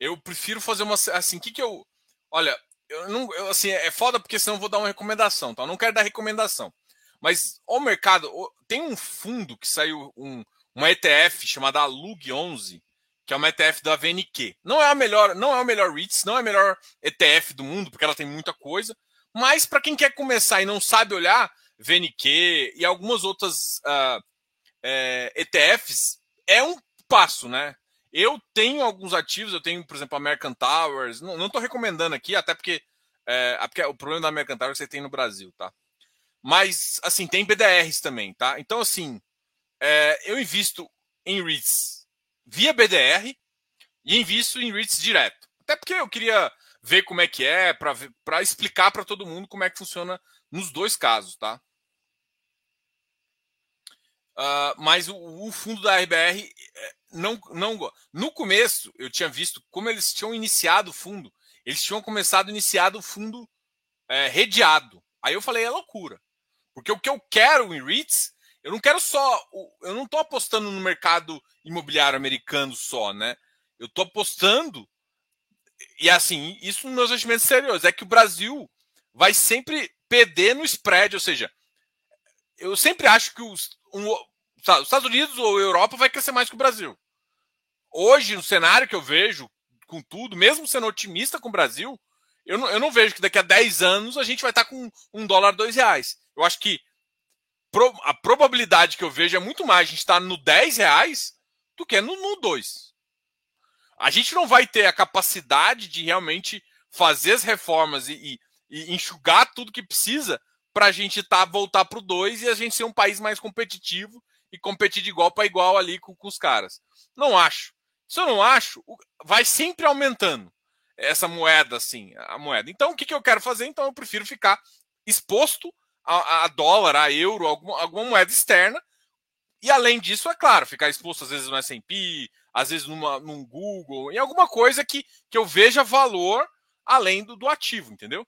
Eu prefiro fazer uma. Assim, que que eu. Olha, eu não. Eu, assim, é foda porque senão eu vou dar uma recomendação, tá? Eu não quero dar recomendação. Mas o mercado. Tem um fundo que saiu, um, uma ETF chamada Lug 11, que é uma ETF da VNQ. Não é a melhor, não é o melhor REITs, não é a melhor ETF do mundo, porque ela tem muita coisa. Mas para quem quer começar e não sabe olhar, VNQ e algumas outras uh, é, ETFs, é um passo, né? Eu tenho alguns ativos, eu tenho, por exemplo, American Towers. Não estou recomendando aqui, até porque, é, porque o problema da American Towers você tem no Brasil, tá? Mas, assim, tem BDRs também, tá? Então, assim, é, eu invisto em REITs via BDR e invisto em REITs direto. Até porque eu queria ver como é que é, para explicar para todo mundo como é que funciona nos dois casos, tá? Uh, mas o, o, fundo da RBR é, não, não. No começo, eu tinha visto como eles tinham iniciado o fundo. Eles tinham começado iniciado o fundo é, redeado. Aí eu falei, é loucura. Porque o que eu quero em REITs, eu não quero só. Eu não estou apostando no mercado imobiliário americano só, né? Eu estou apostando. E assim, isso nos meus investimentos serios. É que o Brasil vai sempre perder no spread, ou seja, eu sempre acho que os, um, os Estados Unidos ou Europa vai crescer mais que o Brasil. Hoje, no cenário que eu vejo, com tudo, mesmo sendo otimista com o Brasil, eu não, eu não vejo que daqui a 10 anos a gente vai estar com um dólar, dois reais. Eu acho que a probabilidade que eu vejo é muito mais a gente estar no 10 reais do que no, no 2. A gente não vai ter a capacidade de realmente fazer as reformas e, e, e enxugar tudo que precisa para a gente tá, voltar para o 2 e a gente ser um país mais competitivo e competir de igual para igual ali com, com os caras. Não acho. Se eu não acho, vai sempre aumentando essa moeda, assim, a moeda. Então, o que, que eu quero fazer? Então, eu prefiro ficar exposto a, a dólar, a euro, alguma, alguma moeda externa. E além disso, é claro, ficar exposto às vezes no S&P, às vezes numa, num Google, em alguma coisa que, que eu veja valor além do, do ativo, entendeu?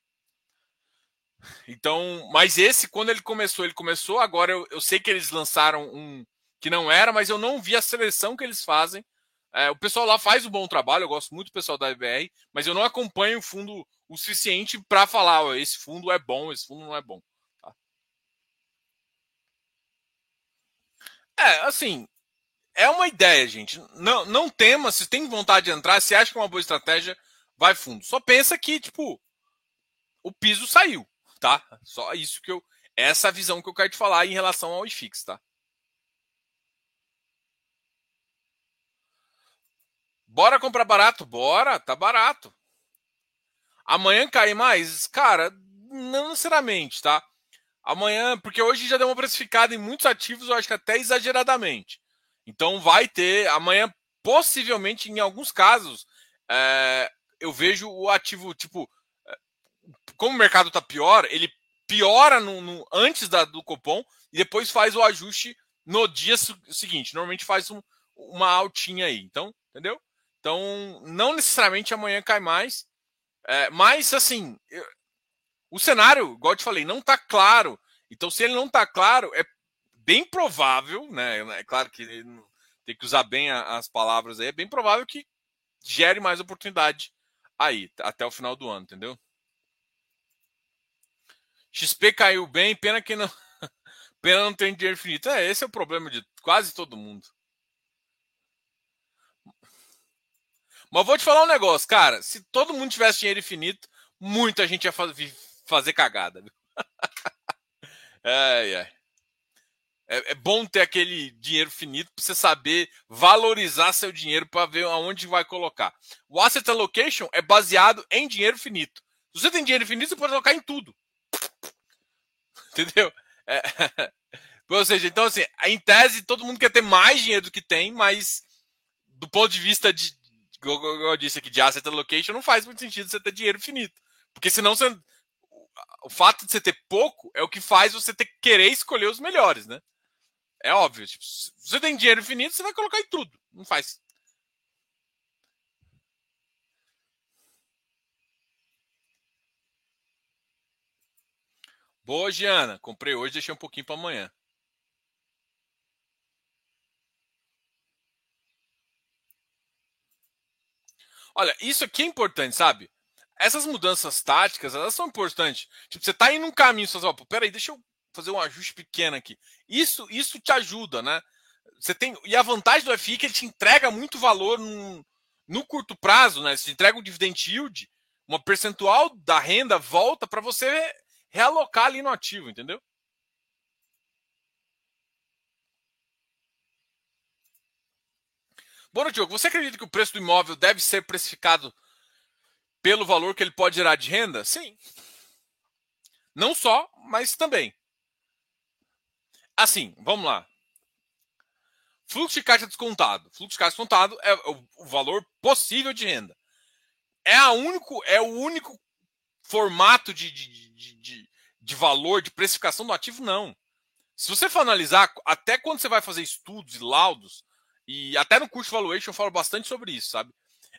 Então, mas esse, quando ele começou, ele começou. Agora eu, eu sei que eles lançaram um que não era, mas eu não vi a seleção que eles fazem. É, o pessoal lá faz um bom trabalho, eu gosto muito do pessoal da IBR, mas eu não acompanho o fundo o suficiente para falar: ó, esse fundo é bom, esse fundo não é bom. É, assim, é uma ideia, gente. Não, não tema, se tem vontade de entrar, se acha que é uma boa estratégia, vai fundo. Só pensa que, tipo, o piso saiu, tá? Só isso que eu. Essa visão que eu quero te falar em relação ao IFIX, tá? Bora comprar barato? Bora, tá barato. Amanhã cai mais? Cara, não necessariamente, tá? Amanhã, porque hoje já deu uma precificada em muitos ativos, eu acho que até exageradamente. Então vai ter, amanhã, possivelmente, em alguns casos, é, eu vejo o ativo, tipo, como o mercado está pior, ele piora no, no, antes da, do cupom e depois faz o ajuste no dia seguinte. Normalmente faz um, uma altinha aí. Então, entendeu? Então, não necessariamente amanhã cai mais. É, mas, assim, eu, o cenário, igual eu te falei, não está claro. Então, se ele não está claro, é bem provável, né? É claro que tem que usar bem as palavras aí, é bem provável que gere mais oportunidade aí, até o final do ano, entendeu? XP caiu bem, pena que não. [LAUGHS] pena não ter dinheiro infinito. É, esse é o problema de quase todo mundo. Mas vou te falar um negócio, cara. Se todo mundo tivesse dinheiro infinito, muita gente ia fazer cagada. [LAUGHS] É, é, bom ter aquele dinheiro finito para você saber valorizar seu dinheiro para ver aonde vai colocar. O asset allocation é baseado em dinheiro finito. Se você tem dinheiro finito, você pode colocar em tudo. [LAUGHS] Entendeu? É, [LAUGHS] ou seja, então assim, em tese todo mundo quer ter mais dinheiro do que tem, mas do ponto de vista de, como eu disse aqui, de asset allocation, não faz muito sentido você ter dinheiro finito. Porque senão você, o fato de você ter pouco é o que faz você ter que querer escolher os melhores, né? É óbvio. Tipo, se você tem dinheiro infinito, você vai colocar em tudo. Não faz. Boa, Giana. Comprei hoje, deixei um pouquinho para amanhã. Olha, isso aqui é importante, sabe? essas mudanças táticas, elas são importantes. Tipo, você tá indo num caminho, você fala, peraí, deixa eu fazer um ajuste pequeno aqui. Isso, isso te ajuda, né? Você tem e a vantagem do FI é que ele te entrega muito valor no, no curto prazo, né? Se entrega um dividend yield, uma percentual da renda volta para você realocar ali no ativo, entendeu? Bom, Diogo, você acredita que o preço do imóvel deve ser precificado pelo valor que ele pode gerar de renda? Sim. Não só, mas também. Assim, vamos lá. Fluxo de caixa descontado. Fluxo de caixa descontado é o valor possível de renda. É, a único, é o único formato de, de, de, de, valor, de precificação do ativo? Não. Se você for analisar, até quando você vai fazer estudos e laudos, e até no curso Valuation eu falo bastante sobre isso, sabe?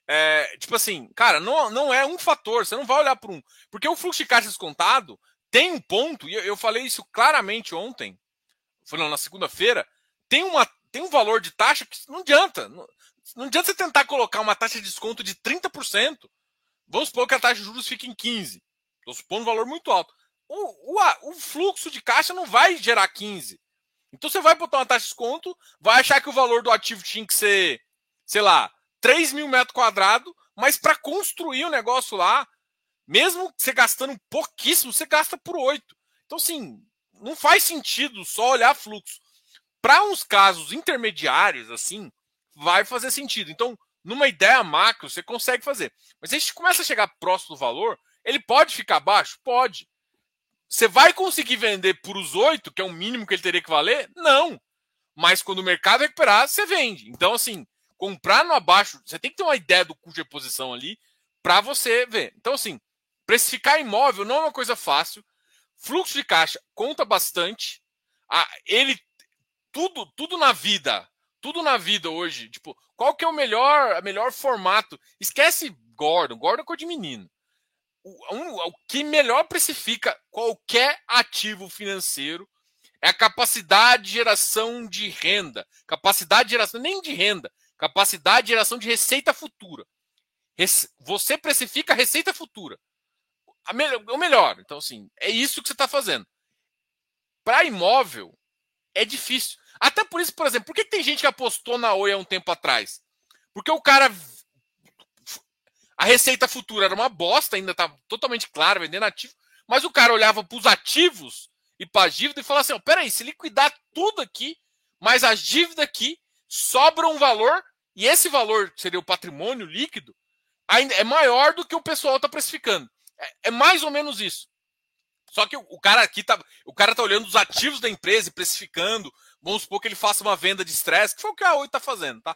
É, tipo assim, cara, não, não é um fator, você não vai olhar para um. Porque o fluxo de caixa descontado tem um ponto, e eu, eu falei isso claramente ontem, falando na segunda-feira, tem, uma, tem um valor de taxa que não adianta. Não, não adianta você tentar colocar uma taxa de desconto de 30%. Vamos supor que a taxa de juros fique em 15%. Estou supondo um valor muito alto. O, o, o fluxo de caixa não vai gerar 15%. Então você vai botar uma taxa de desconto, vai achar que o valor do ativo tinha que ser, sei lá, 3 mil metros quadrados, mas para construir o um negócio lá, mesmo você gastando pouquíssimo, você gasta por 8. Então, assim, não faz sentido só olhar fluxo. Para uns casos intermediários, assim, vai fazer sentido. Então, numa ideia macro, você consegue fazer. Mas a gente começa a chegar próximo do valor, ele pode ficar baixo? Pode. Você vai conseguir vender por os 8, que é o mínimo que ele teria que valer? Não. Mas quando o mercado recuperar, você vende. Então, assim, comprar no abaixo, você tem que ter uma ideia do custo de reposição ali para você ver. Então, assim, precificar imóvel não é uma coisa fácil. Fluxo de caixa conta bastante. Ah, ele tudo, tudo na vida, tudo na vida hoje, tipo, qual que é o melhor, melhor formato? Esquece Gordon, Gordon é coisa de menino. O, um, o que melhor precifica qualquer ativo financeiro é a capacidade de geração de renda, capacidade de geração nem de renda, Capacidade de geração de receita futura. Você precifica a receita futura. O melhor. Então, assim, é isso que você está fazendo. Para imóvel, é difícil. Até por isso, por exemplo, por que tem gente que apostou na Oi há um tempo atrás? Porque o cara. A receita futura era uma bosta, ainda está totalmente claro, vendendo ativo. Mas o cara olhava para os ativos e para as dívidas e falava assim: oh, peraí, se liquidar tudo aqui, mais as dívidas aqui, sobra um valor e esse valor, seria o patrimônio líquido, ainda é maior do que o pessoal está precificando. É, é, mais ou menos isso. Só que o, o, cara aqui tá, o cara tá olhando os ativos da empresa e precificando. Vamos supor que ele faça uma venda de estresse, que foi o que a Oi está fazendo, tá?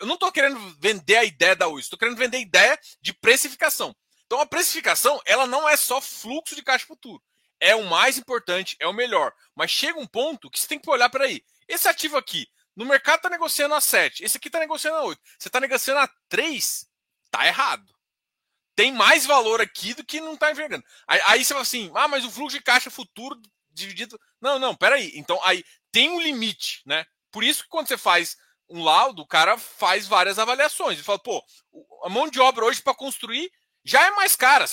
Eu não estou querendo vender a ideia da Oi, estou querendo vender a ideia de precificação. Então a precificação, ela não é só fluxo de caixa futuro. É o mais importante, é o melhor. Mas chega um ponto que você tem que olhar para aí. Esse ativo aqui, no mercado está negociando a 7. Esse aqui está negociando a 8. Você está negociando a 3, tá errado. Tem mais valor aqui do que não está enxergando. Aí, aí, você fala assim: ah, mas o fluxo de caixa futuro dividido. Não, não, peraí. Então aí tem um limite, né? Por isso que quando você faz um laudo, o cara faz várias avaliações. Ele fala, pô, a mão de obra hoje para construir já é mais cara.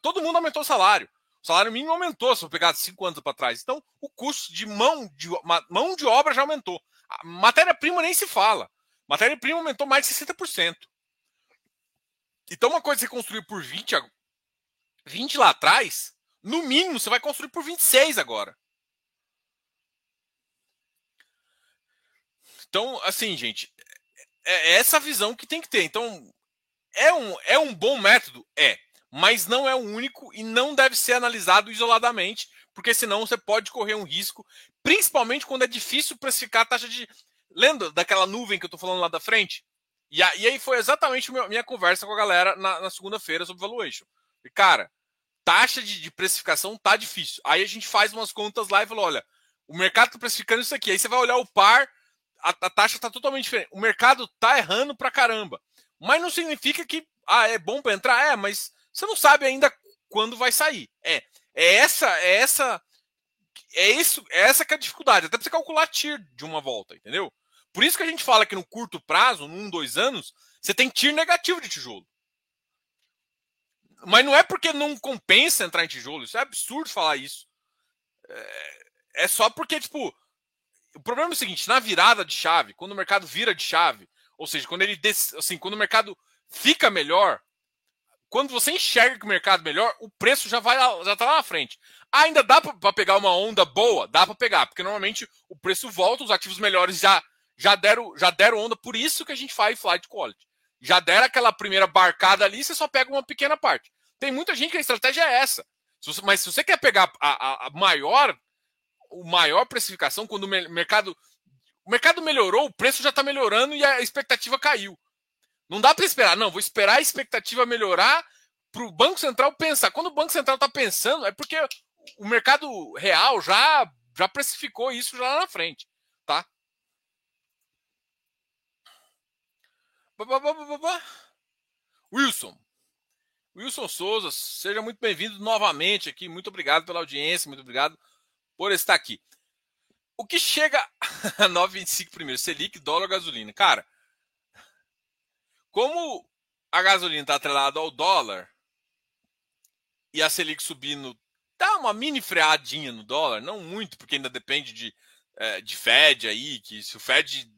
Todo mundo aumentou o salário. O salário mínimo aumentou, se eu pegar cinco anos para trás. Então, o custo de mão de, mão de obra já aumentou. Matéria-prima nem se fala. Matéria-prima aumentou mais de 60%. Então, uma coisa que você construiu por 20, 20 lá atrás, no mínimo você vai construir por 26 agora. Então, assim, gente, é, é essa visão que tem que ter. Então, é um, é um bom método? É. Mas não é o único e não deve ser analisado isoladamente, porque senão você pode correr um risco Principalmente quando é difícil precificar a taxa de. Lembra daquela nuvem que eu estou falando lá da frente? E, aí foi exatamente a minha conversa com a galera na, na segunda-feira sobre valuation. E, cara, taxa de, de, precificação tá difícil. Aí a gente faz umas contas lá e falou: olha, o mercado está precificando isso aqui. Aí você vai olhar o par, a, a taxa está totalmente diferente. O mercado tá errando pra caramba. Mas não significa que ah, é bom para entrar. É, mas você não sabe ainda quando vai sair. É, é essa, é essa é isso, é essa que é a dificuldade, até para você calcular TIR de uma volta, entendeu? Por isso que a gente fala que no curto prazo, num, dois anos, você tem TIR negativo de tijolo. Mas não é porque não compensa entrar em tijolo, isso é absurdo falar isso. É, é só porque, tipo, o problema é o seguinte: na virada de chave, quando o mercado vira de chave, ou seja, quando ele assim, quando o mercado fica melhor, quando você enxerga que o mercado melhor, o preço já vai já tá lá na frente. Ainda dá para pegar uma onda boa, dá para pegar, porque normalmente o preço volta, os ativos melhores já já deram já deram onda, por isso que a gente faz flight quality. Já deram aquela primeira barcada ali, você só pega uma pequena parte. Tem muita gente que a estratégia é essa. Mas se você quer pegar a, a, a maior o maior precificação quando o mercado o mercado melhorou, o preço já está melhorando e a expectativa caiu. Não dá para esperar, não. Vou esperar a expectativa melhorar para o Banco Central pensar. Quando o Banco Central está pensando, é porque o mercado real já já precificou isso já lá na frente, tá? Wilson. Wilson Souza, seja muito bem-vindo novamente aqui. Muito obrigado pela audiência, muito obrigado por estar aqui. O que chega a [LAUGHS] 9,25 primeiro? Selic, dólar, gasolina. Cara, como a gasolina está atrelada ao dólar e a Selic subindo, dá uma mini freadinha no dólar, não muito, porque ainda depende de, é, de Fed aí, que se o Fed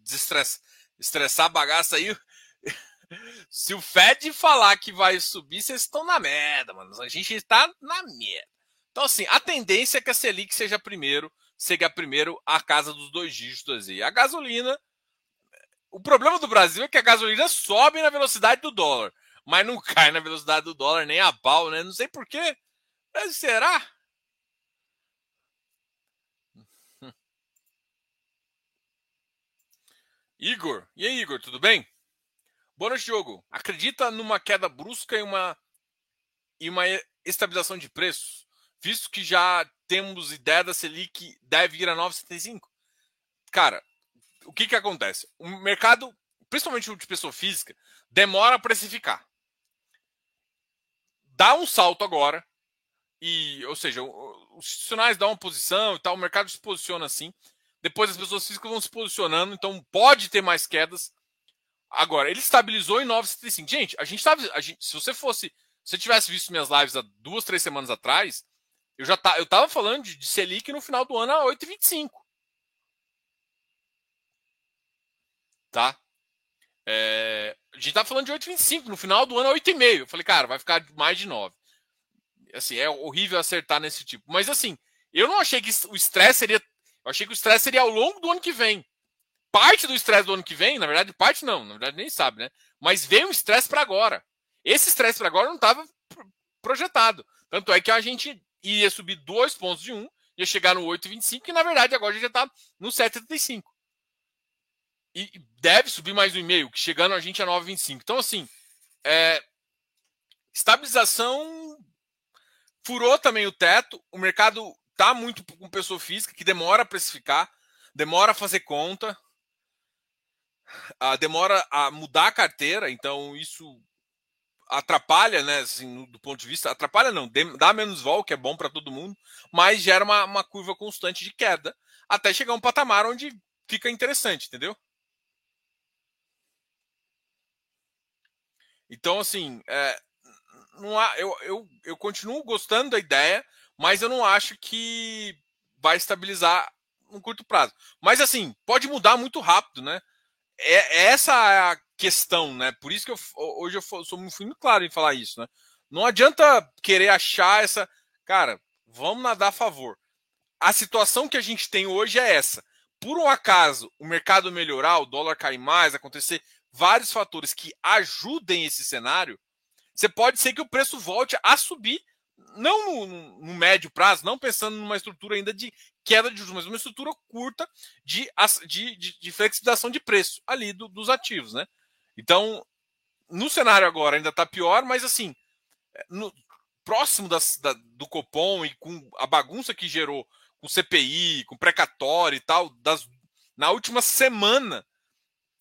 estressar a bagaça aí, [LAUGHS] se o Fed falar que vai subir, vocês estão na merda, mano. A gente está na merda. Então, assim, a tendência é que a Selic seja primeiro, seja primeiro a casa dos dois dígitos aí. A gasolina. O problema do Brasil é que a gasolina sobe na velocidade do dólar, mas não [LAUGHS] cai na velocidade do dólar nem a pau, né? Não sei porquê. Mas será? [LAUGHS] Igor, e aí, Igor, tudo bem? Boa noite, Diogo. Acredita numa queda brusca e uma, e uma estabilização de preços? Visto que já temos ideia da Selic deve ir a 9,75? Cara, o que, que acontece? O mercado, principalmente o de pessoa física, demora a precificar. Dá um salto agora, e, ou seja, os institucionais dão uma posição e tal, o mercado se posiciona assim. Depois as pessoas físicas vão se posicionando, então pode ter mais quedas. Agora, ele estabilizou em 9,75. Gente, a gente estava. Se você fosse. Se você tivesse visto minhas lives há duas, três semanas atrás, eu já tá, eu tava falando de, Selic no final do ano a 8,25. Tá? É, a gente tava falando de 8,25. No final do ano a 8,5. Eu falei, cara, vai ficar mais de 9. Assim, é horrível acertar nesse tipo. Mas assim, eu não achei que o estresse seria. Eu achei que o estresse seria ao longo do ano que vem. Parte do estresse do ano que vem, na verdade, parte não, na verdade nem sabe, né? Mas veio um estresse para agora. Esse estresse para agora não estava projetado. Tanto é que a gente ia subir dois pontos de um, ia chegar no 8,25, e na verdade agora já está no 7,75. E deve subir mais um e-mail, que chegando a gente a 9,25. Então, assim, é, estabilização furou também o teto, o mercado está muito com pessoa física, que demora a precificar, demora a fazer conta, a, demora a mudar a carteira, então isso atrapalha, né, assim, do ponto de vista, atrapalha não, dá menos vol, que é bom para todo mundo, mas gera uma, uma curva constante de queda, até chegar a um patamar onde fica interessante, entendeu? Então, assim, é, não há, eu, eu, eu continuo gostando da ideia, mas eu não acho que vai estabilizar no curto prazo. Mas, assim, pode mudar muito rápido, né? É, essa é a questão, né? Por isso que eu, hoje eu sou muito claro em falar isso, né? Não adianta querer achar essa. Cara, vamos nadar a favor. A situação que a gente tem hoje é essa. Por um acaso o mercado melhorar, o dólar cair mais, acontecer vários fatores que ajudem esse cenário, você pode ser que o preço volte a subir, não no, no médio prazo, não pensando numa estrutura ainda de queda de juros, mas uma estrutura curta de, de, de, de flexibilização de preço ali do, dos ativos, né? Então, no cenário agora ainda está pior, mas assim, no, próximo das, da, do Copom e com a bagunça que gerou com CPI, com precatório e tal, das, na última semana,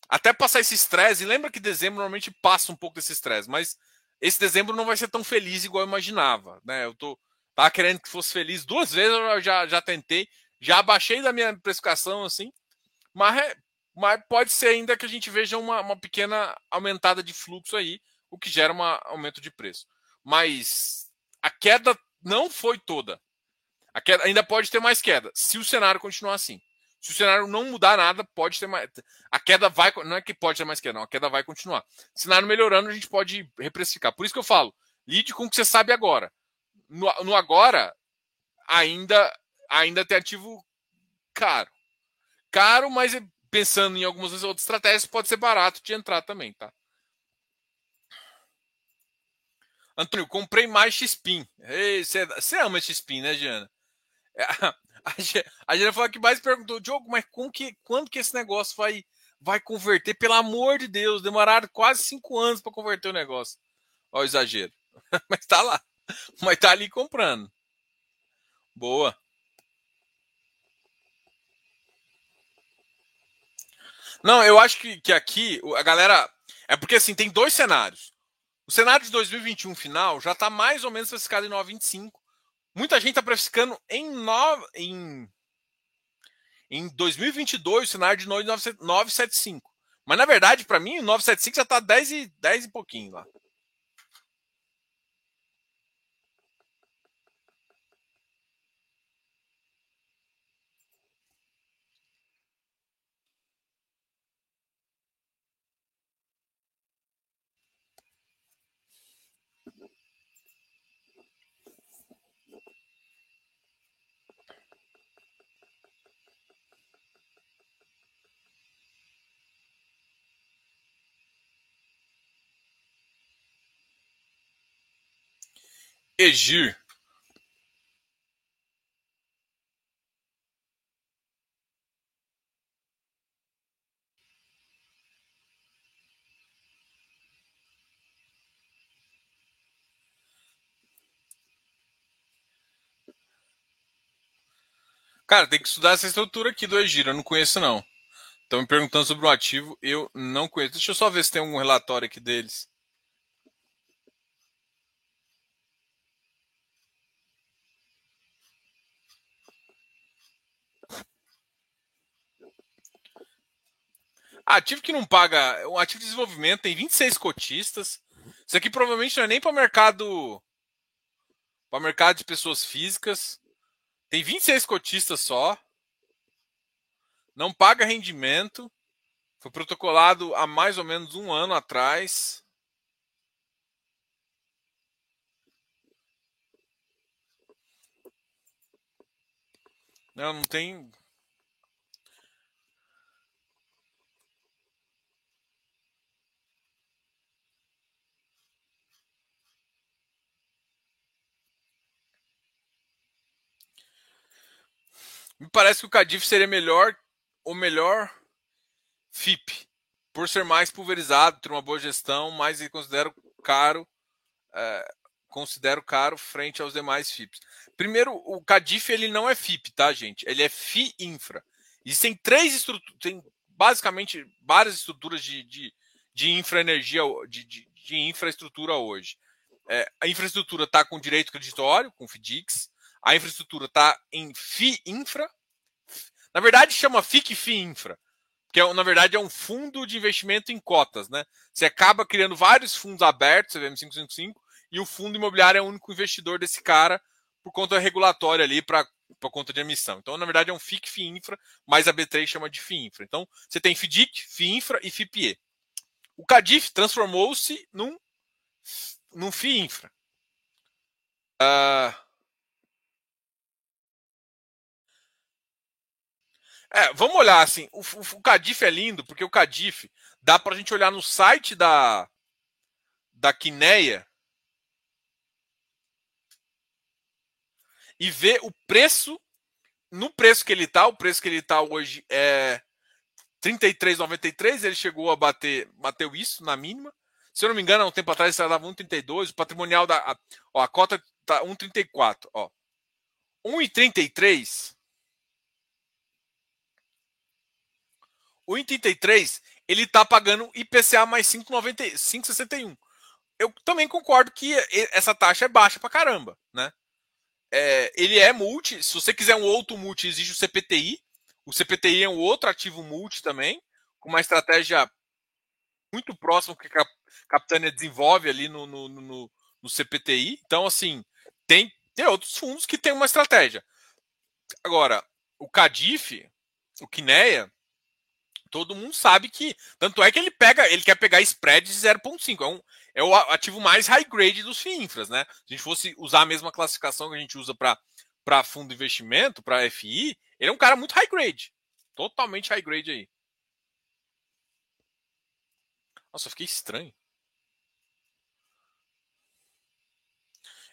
até passar esse estresse, e lembra que dezembro normalmente passa um pouco desse estresse, mas esse dezembro não vai ser tão feliz igual eu imaginava, né? Eu tô tava querendo que fosse feliz duas vezes, eu já, já tentei, já abaixei da minha precificação assim, mas é, mas pode ser ainda que a gente veja uma, uma pequena aumentada de fluxo aí, o que gera um aumento de preço. Mas a queda não foi toda. A queda ainda pode ter mais queda, se o cenário continuar assim. Se o cenário não mudar nada, pode ter mais. A queda vai. Não é que pode ter mais queda, não. A queda vai continuar. Cenário melhorando, a gente pode reprecificar. Por isso que eu falo, lide com o que você sabe agora. No, no agora, ainda, ainda tem ativo caro. Caro, mas pensando em algumas outras estratégias, pode ser barato de entrar também, tá? Antônio, comprei mais X-Pin. Você ama X-Pin, né, Giana? É, a Giana falou que mais perguntou, Diogo, mas que, quando que esse negócio vai, vai converter? Pelo amor de Deus, demoraram quase cinco anos para converter o negócio. Olha o exagero. [LAUGHS] mas tá lá. Mas tá ali comprando. Boa. Não, eu acho que, que aqui a galera. É porque assim, tem dois cenários. O cenário de 2021 final já está mais ou menos precificado em 9,25. Muita gente está precificando em, 9, em, em 2022 o cenário de 9,75. Mas na verdade, para mim, o 975 já está 10 e, 10 e pouquinho lá. Egir Cara, tem que estudar essa estrutura aqui do Egir, eu não conheço não. Estão me perguntando sobre um ativo, eu não conheço. Deixa eu só ver se tem algum relatório aqui deles. Ativo que não paga. Um ativo de desenvolvimento tem 26 cotistas. Isso aqui provavelmente não é nem para mercado. Para mercado de pessoas físicas. Tem 26 cotistas só. Não paga rendimento. Foi protocolado há mais ou menos um ano atrás. Não, não tem. Me parece que o Cadif seria melhor, o melhor FIP, por ser mais pulverizado, ter uma boa gestão, mas considero caro, é, considero caro frente aos demais FIPs. Primeiro, o Cadif ele não é FIP, tá, gente? Ele é FI Infra. Existem três estruturas, tem basicamente várias estruturas de, de, de infraenergia, de, de, de infraestrutura hoje. É, a infraestrutura está com direito creditório, com FDICs a infraestrutura está em FI Infra. Na verdade, chama FIC FI Infra, que é, na verdade é um fundo de investimento em cotas. Né? Você acaba criando vários fundos abertos, CVM 555, e o fundo imobiliário é o único investidor desse cara por conta regulatória ali para por conta de emissão. Então, na verdade, é um FIC FI Infra, mas a B3 chama de FI Infra. Então, você tem FDIC, FI Infra e FIPE. O CADIF transformou-se num, num FI Infra. Uh, É, vamos olhar assim. O, o, o Cadif é lindo, porque o Cadif dá para a gente olhar no site da, da Quineia e ver o preço. No preço que ele está, o preço que ele está hoje é 33,93. Ele chegou a bater, bateu isso na mínima. Se eu não me engano, há um tempo atrás ele dava 1,32. O patrimonial da. A, ó, a cota está 1,34. Ó. 1,33 O 1,33 ele está pagando IPCA mais 5,61. Eu também concordo que essa taxa é baixa para caramba, né? É, ele é multi. Se você quiser um outro multi, existe o CPTI. O CPTI é um outro ativo multi também, com uma estratégia muito próxima que a Capitânia desenvolve ali no, no, no, no CPTI. Então, assim, tem, tem outros fundos que tem uma estratégia. Agora, o Cadif, o Kineia, todo mundo sabe que. Tanto é que ele pega, ele quer pegar spread de 0,5. É, um, é o ativo mais high grade dos FII infras, né? Se a gente fosse usar a mesma classificação que a gente usa para fundo de investimento, para FI, ele é um cara muito high grade. Totalmente high grade aí. Nossa, eu fiquei estranho.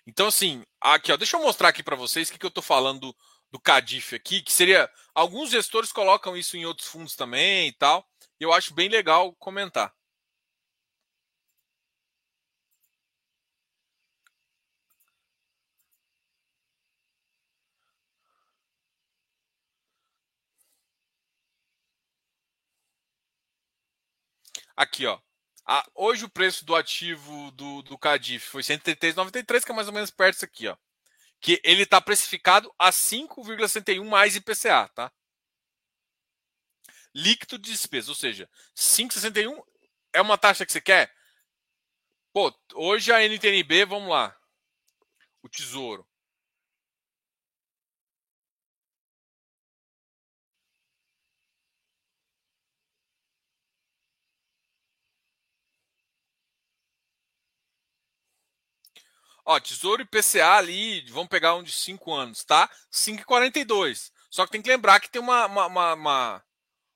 Então, assim, aqui, ó, deixa eu mostrar aqui para vocês o que, que eu estou falando do, Cadif aqui, que seria. Alguns gestores colocam isso em outros fundos também e tal. Eu acho bem legal comentar. Aqui, ó. Hoje o preço do ativo do, do Cadif foi 133,93, que é mais ou menos perto disso aqui, ó. Que ele está precificado a 5,61 mais IPCA, tá? Líquido de despesa, ou seja, 5,61 é uma taxa que você quer? Pô, hoje a NTNB, vamos lá. O Tesouro. Ó, Tesouro IPCA ali, vamos pegar um de 5 anos, tá? 5,42. Só que tem que lembrar que tem uma, uma, uma, uma,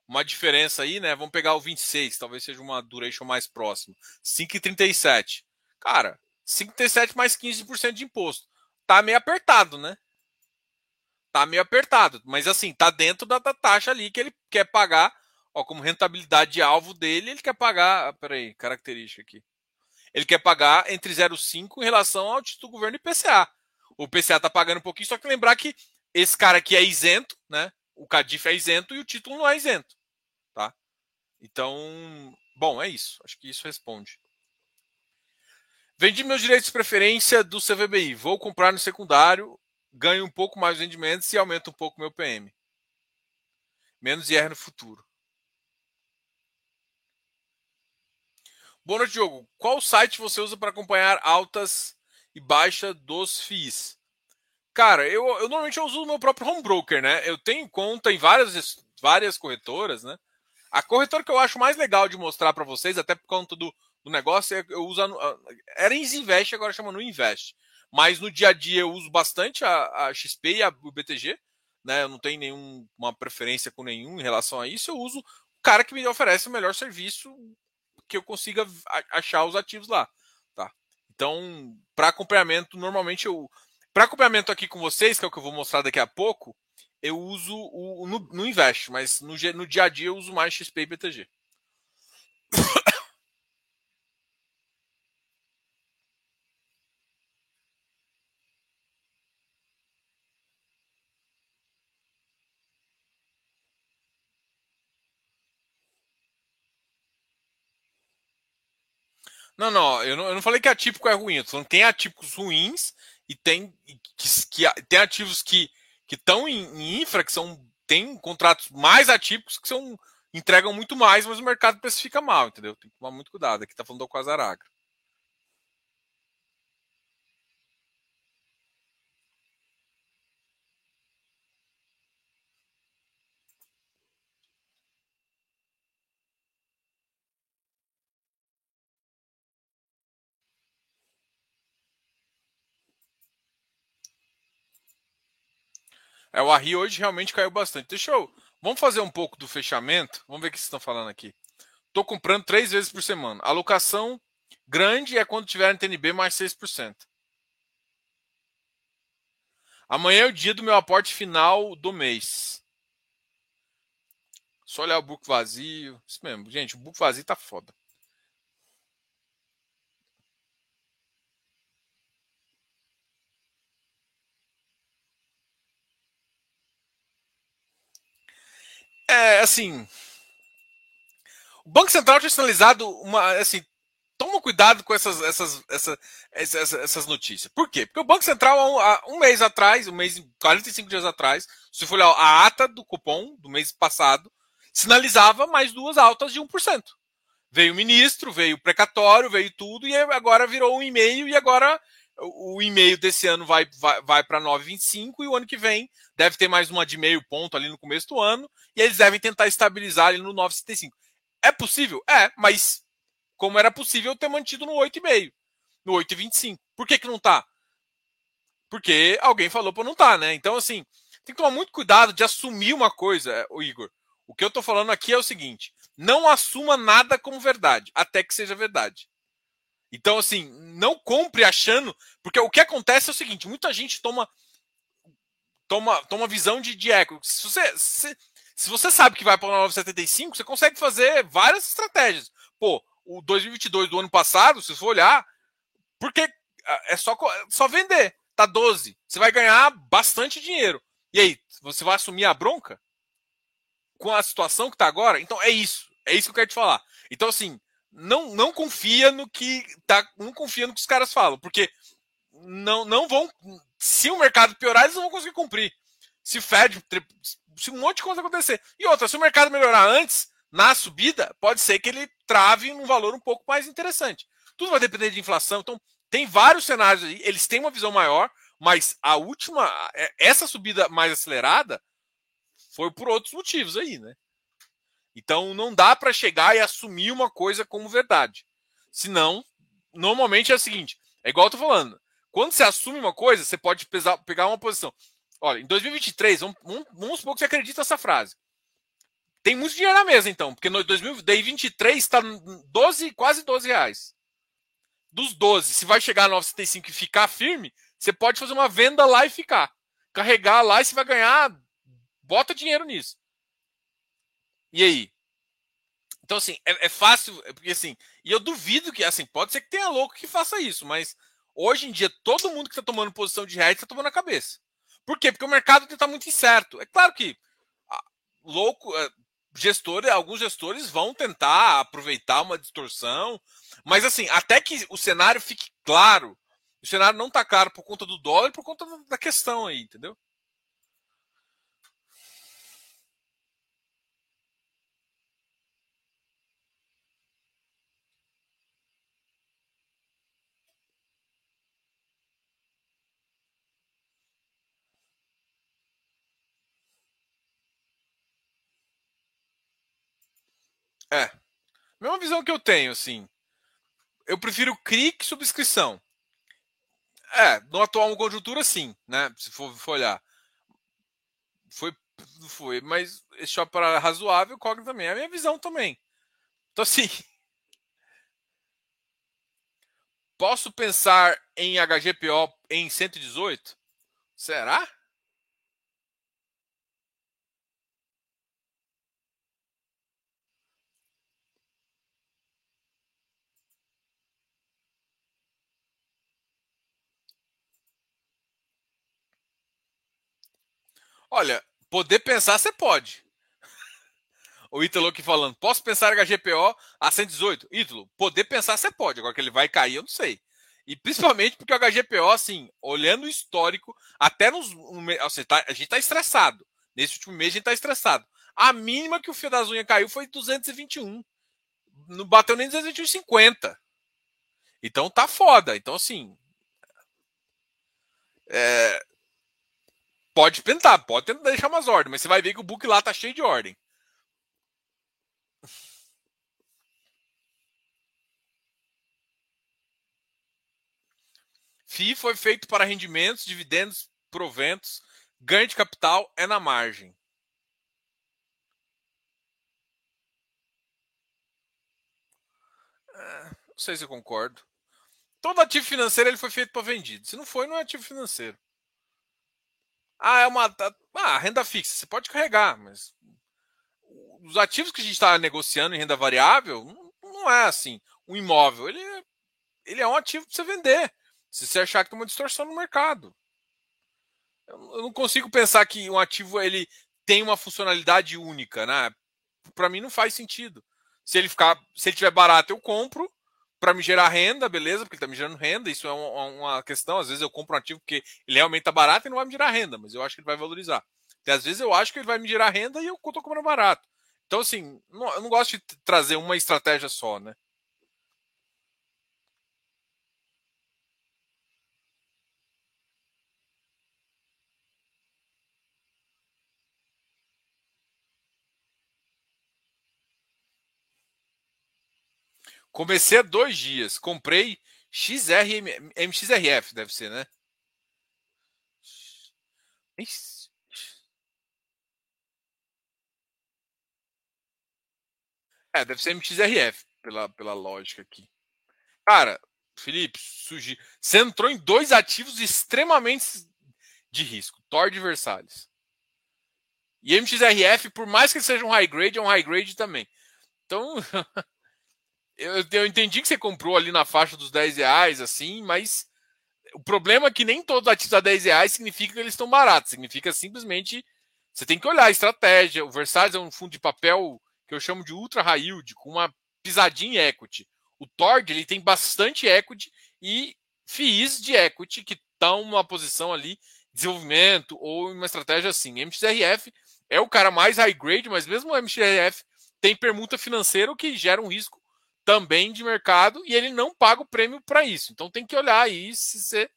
uma diferença aí, né? Vamos pegar o 26, talvez seja uma duration mais próxima. 5,37. Cara, 5,37 mais 15% de imposto. Tá meio apertado, né? Tá meio apertado. Mas assim, tá dentro da, da taxa ali que ele quer pagar. Ó, como rentabilidade de alvo dele, ele quer pagar. Ah, peraí, característica aqui ele quer pagar entre 0,5 em relação ao título do governo IPCA. O IPCA está pagando um pouquinho, só que lembrar que esse cara aqui é isento, né? O Cadif é isento e o título não é isento, tá? Então, bom, é isso. Acho que isso responde. Vendi meus direitos de preferência do CVBI. Vou comprar no secundário, ganho um pouco mais de rendimentos e aumento um pouco meu PM. Menos IR no futuro. Boa noite, Diogo. Qual site você usa para acompanhar altas e baixas dos FIIs? Cara, eu, eu normalmente eu uso o meu próprio home broker, né? Eu tenho conta em várias, várias corretoras, né? A corretora que eu acho mais legal de mostrar para vocês, até por conta do, do negócio, é, eu uso. A, era Invest, agora chama no Invest. Mas no dia a dia eu uso bastante a, a XP e a, o BTG. Né? Eu não tenho nenhuma preferência com nenhum em relação a isso. Eu uso o cara que me oferece o melhor serviço que eu consiga achar os ativos lá, tá? Então, para acompanhamento, normalmente eu para acompanhamento aqui com vocês, que é o que eu vou mostrar daqui a pouco, eu uso o no, no Invest, mas no, no dia a dia eu uso mais XP e BTG. Não, não, eu não, eu não falei que atípico é ruim, eu tô falando que tem atípicos ruins e tem, que, que tem ativos que estão em, em, infra, que são, tem contratos mais atípicos que são entregam muito mais, mas o mercado precifica mal, entendeu? Tem que tomar muito cuidado. Aqui tá falando do Quasaraga. É, o Arri hoje realmente caiu bastante. Deixa eu. Vamos fazer um pouco do fechamento. Vamos ver o que vocês estão falando aqui. Estou comprando três vezes por semana. Alocação grande é quando tiver NTNB mais 6%. Amanhã é o dia do meu aporte final do mês. Só olhar o book vazio. Isso mesmo, gente. O book vazio tá foda. É assim. O Banco Central tinha sinalizado uma. Assim, toma cuidado com essas, essas, essas, essas, essas notícias. Por quê? Porque o Banco Central, há um mês atrás, um mês, 45 dias atrás, se for olhar a ata do cupom do mês passado, sinalizava mais duas altas de 1%. Veio o ministro, veio o precatório, veio tudo, e agora virou um e-mail, e agora o, e-mail desse ano vai, vai, vai para 9,25 e o ano que vem deve ter mais uma de meio ponto ali no começo do ano e eles devem tentar estabilizar ali no 9,75. É possível? É, mas como era possível ter mantido no 8,5, no 8,25. Por que, que não tá? Porque alguém falou para não tá, né? Então, assim, tem que tomar muito cuidado de assumir uma coisa, o Igor. O que eu tô falando aqui é o seguinte: não assuma nada como verdade, até que seja verdade. Então, assim, não compre achando. Porque o que acontece é o seguinte: muita gente toma toma, toma visão de, de eco. Se você, se, se você sabe que vai para o 975, você consegue fazer várias estratégias. Pô, o 2022 do ano passado, se você olhar, porque ah, é só, só vender. Tá 12. Você vai ganhar bastante dinheiro. E aí, você vai assumir a bronca? Com a situação que tá agora? Então é isso. É isso que eu quero te falar. Então, assim, não, não confia no que tá, não confia no que os caras falam, porque não, não vão. Se o mercado piorar, eles não vão conseguir cumprir. Se Fed, se um monte de coisa acontecer. E outra, se o mercado melhorar antes, na subida, pode ser que ele trave num valor um pouco mais interessante. Tudo vai depender de inflação. Então, tem vários cenários aí. Eles têm uma visão maior, mas a última, é, essa subida mais acelerada foi por outros motivos aí, né? Então não dá para chegar e assumir uma coisa como verdade. Senão, normalmente é o seguinte: é igual eu tô falando. Quando você assume uma coisa, você pode pesar, pegar uma posição. Olha, em 2023, vamos, vamos supor que você acredita nessa frase. Tem muito dinheiro na mesa, então, porque no 2023 está 12, quase 12 reais. Dos 12, se vai chegar a 9,75 e ficar firme, você pode fazer uma venda lá e ficar. Carregar lá e você vai ganhar. Bota dinheiro nisso. E aí? Então, assim, é, é fácil, é porque assim, e eu duvido que, assim, pode ser que tenha louco que faça isso, mas hoje em dia, todo mundo que está tomando posição de hedge está tomando a cabeça. Por quê? Porque o mercado está muito incerto. É claro que louco, é, gestores, alguns gestores vão tentar aproveitar uma distorção, mas assim, até que o cenário fique claro, o cenário não está claro por conta do dólar, por conta da questão aí, entendeu? É. Mesma visão que eu tenho, assim. Eu prefiro CRI que subscrição. É, no atual conjuntura, sim, né? Se for, for olhar. Foi, foi, mas esse shopping para razoável, Cogna também. É a minha visão também. Então, assim. [LAUGHS] Posso pensar em HGPO em 118? Será? Olha, poder pensar você pode. O Ítalo aqui falando, posso pensar HGPO a 118? Ítalo, poder pensar você pode. Agora que ele vai cair, eu não sei. E principalmente porque o HGPO, assim, olhando o histórico, até nos. Assim, tá, a gente tá estressado. Nesse último mês a gente tá estressado. A mínima que o fio das unhas caiu foi 221. Não bateu nem 221,50. Então tá foda. Então, assim. É, Pode tentar, pode tentar deixar umas ordens, mas você vai ver que o book lá tá cheio de ordem. FII foi feito para rendimentos, dividendos, proventos, ganho de capital é na margem. É, não sei se eu concordo. Todo ativo financeiro ele foi feito para vendido. Se não foi, não é ativo financeiro. Ah, é uma. Ah, renda fixa, você pode carregar, mas os ativos que a gente está negociando em renda variável não é assim. Um imóvel, ele, é, ele é um ativo para você vender. Se você achar que tem uma distorção no mercado. Eu não consigo pensar que um ativo ele tem uma funcionalidade única, né? Para mim não faz sentido. Se ele ficar, se ele tiver barato, eu compro para me gerar renda, beleza, porque ele está me gerando renda, isso é uma, uma, questão. Às vezes eu compro um ativo porque ele realmente está barato e não vai me gerar renda, mas eu acho que ele vai valorizar. E às vezes eu acho que ele vai me gerar renda e eu estou comprando barato. Então, assim, não, eu não gosto de trazer uma estratégia só, né? Comecei há dois dias. Comprei XR, MXRF, deve ser, né? É, deve ser MXRF, pela, pela lógica aqui. Cara, Felipe, surgi... você entrou em dois ativos extremamente de risco: Thor e Versalhes. E MXRF, por mais que seja um high grade, é um high grade também. Então, [LAUGHS] eu, eu entendi que você comprou ali na faixa dos 10 reais, assim, mas o problema é que nem todos os ativos a 10 reais significa que eles estão baratos. Significa simplesmente você tem que olhar a estratégia. O Versalhes é um fundo de papel que eu chamo de ultra high yield, com uma pisadinha em equity. O Tord ele tem bastante equity e FIIs de equity que estão numa posição ali desenvolvimento ou uma estratégia assim. MXRF é o cara mais high grade, mas mesmo o MXRF tem permuta financeira, o que gera um risco também de mercado e ele não paga o prêmio para isso. Então tem que olhar aí se você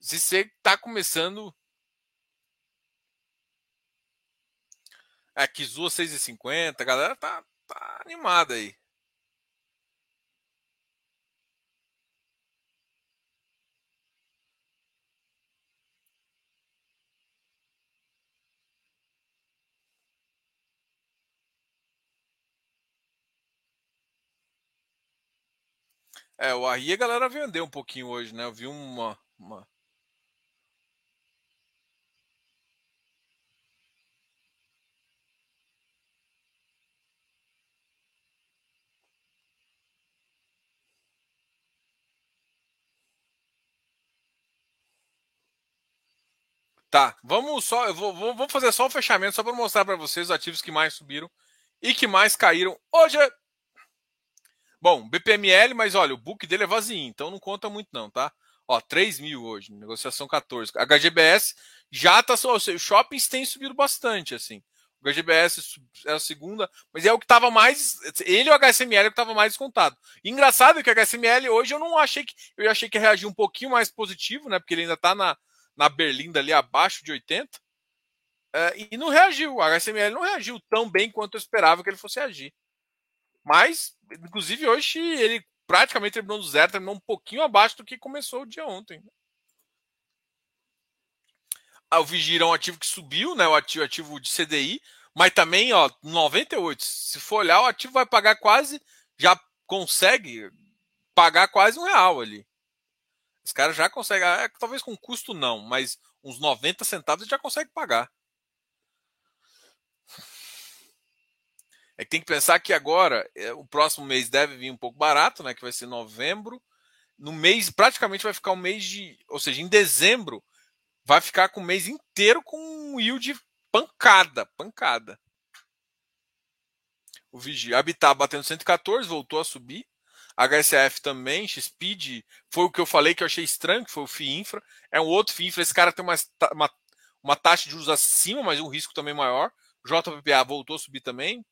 se você está começando É, Kizua 6,50, a galera tá, tá animada aí. É, o Arri a galera vendeu um pouquinho hoje, né? Eu vi uma. uma... Tá, vamos só, eu vou, vou, fazer só o fechamento só para mostrar para vocês os ativos que mais subiram e que mais caíram. Hoje é Bom, BPML, mas olha, o book dele é vazio, então não conta muito não, tá? Ó, 3 mil hoje, negociação 14. HGBS já tá só, os shoppings subido bastante, assim. O HGBS é a segunda, mas é o que estava mais. Ele e o HSML é o que estava mais descontado. Engraçado que o HSML hoje eu não achei que. Eu achei que ia reagir um pouquinho mais positivo, né? Porque ele ainda está na, na Berlinda ali abaixo de 80. É, e não reagiu. O HSML não reagiu tão bem quanto eu esperava que ele fosse reagir. Mas, inclusive, hoje ele praticamente terminou do zero, terminou um pouquinho abaixo do que começou o dia ontem. Ah, o Vigir é um ativo que subiu, né? O ativo, ativo de CDI, mas também, ó, 98. Se for olhar, o ativo vai pagar quase, já consegue pagar quase um real ali. Os caras já conseguem, é, talvez com custo não, mas uns 90 centavos já consegue pagar. É que tem que pensar que agora, é, o próximo mês deve vir um pouco barato, né? Que vai ser novembro. No mês, praticamente vai ficar um mês de. Ou seja, em dezembro, vai ficar com o mês inteiro com um yield pancada, pancada. O Vigia Habitat batendo 114, voltou a subir. HSF também, XPID, foi o que eu falei que eu achei estranho, que foi o FII Infra. É um outro FII Infra, esse cara tem uma, uma, uma taxa de juros acima, mas um risco também maior. JPPA voltou a subir também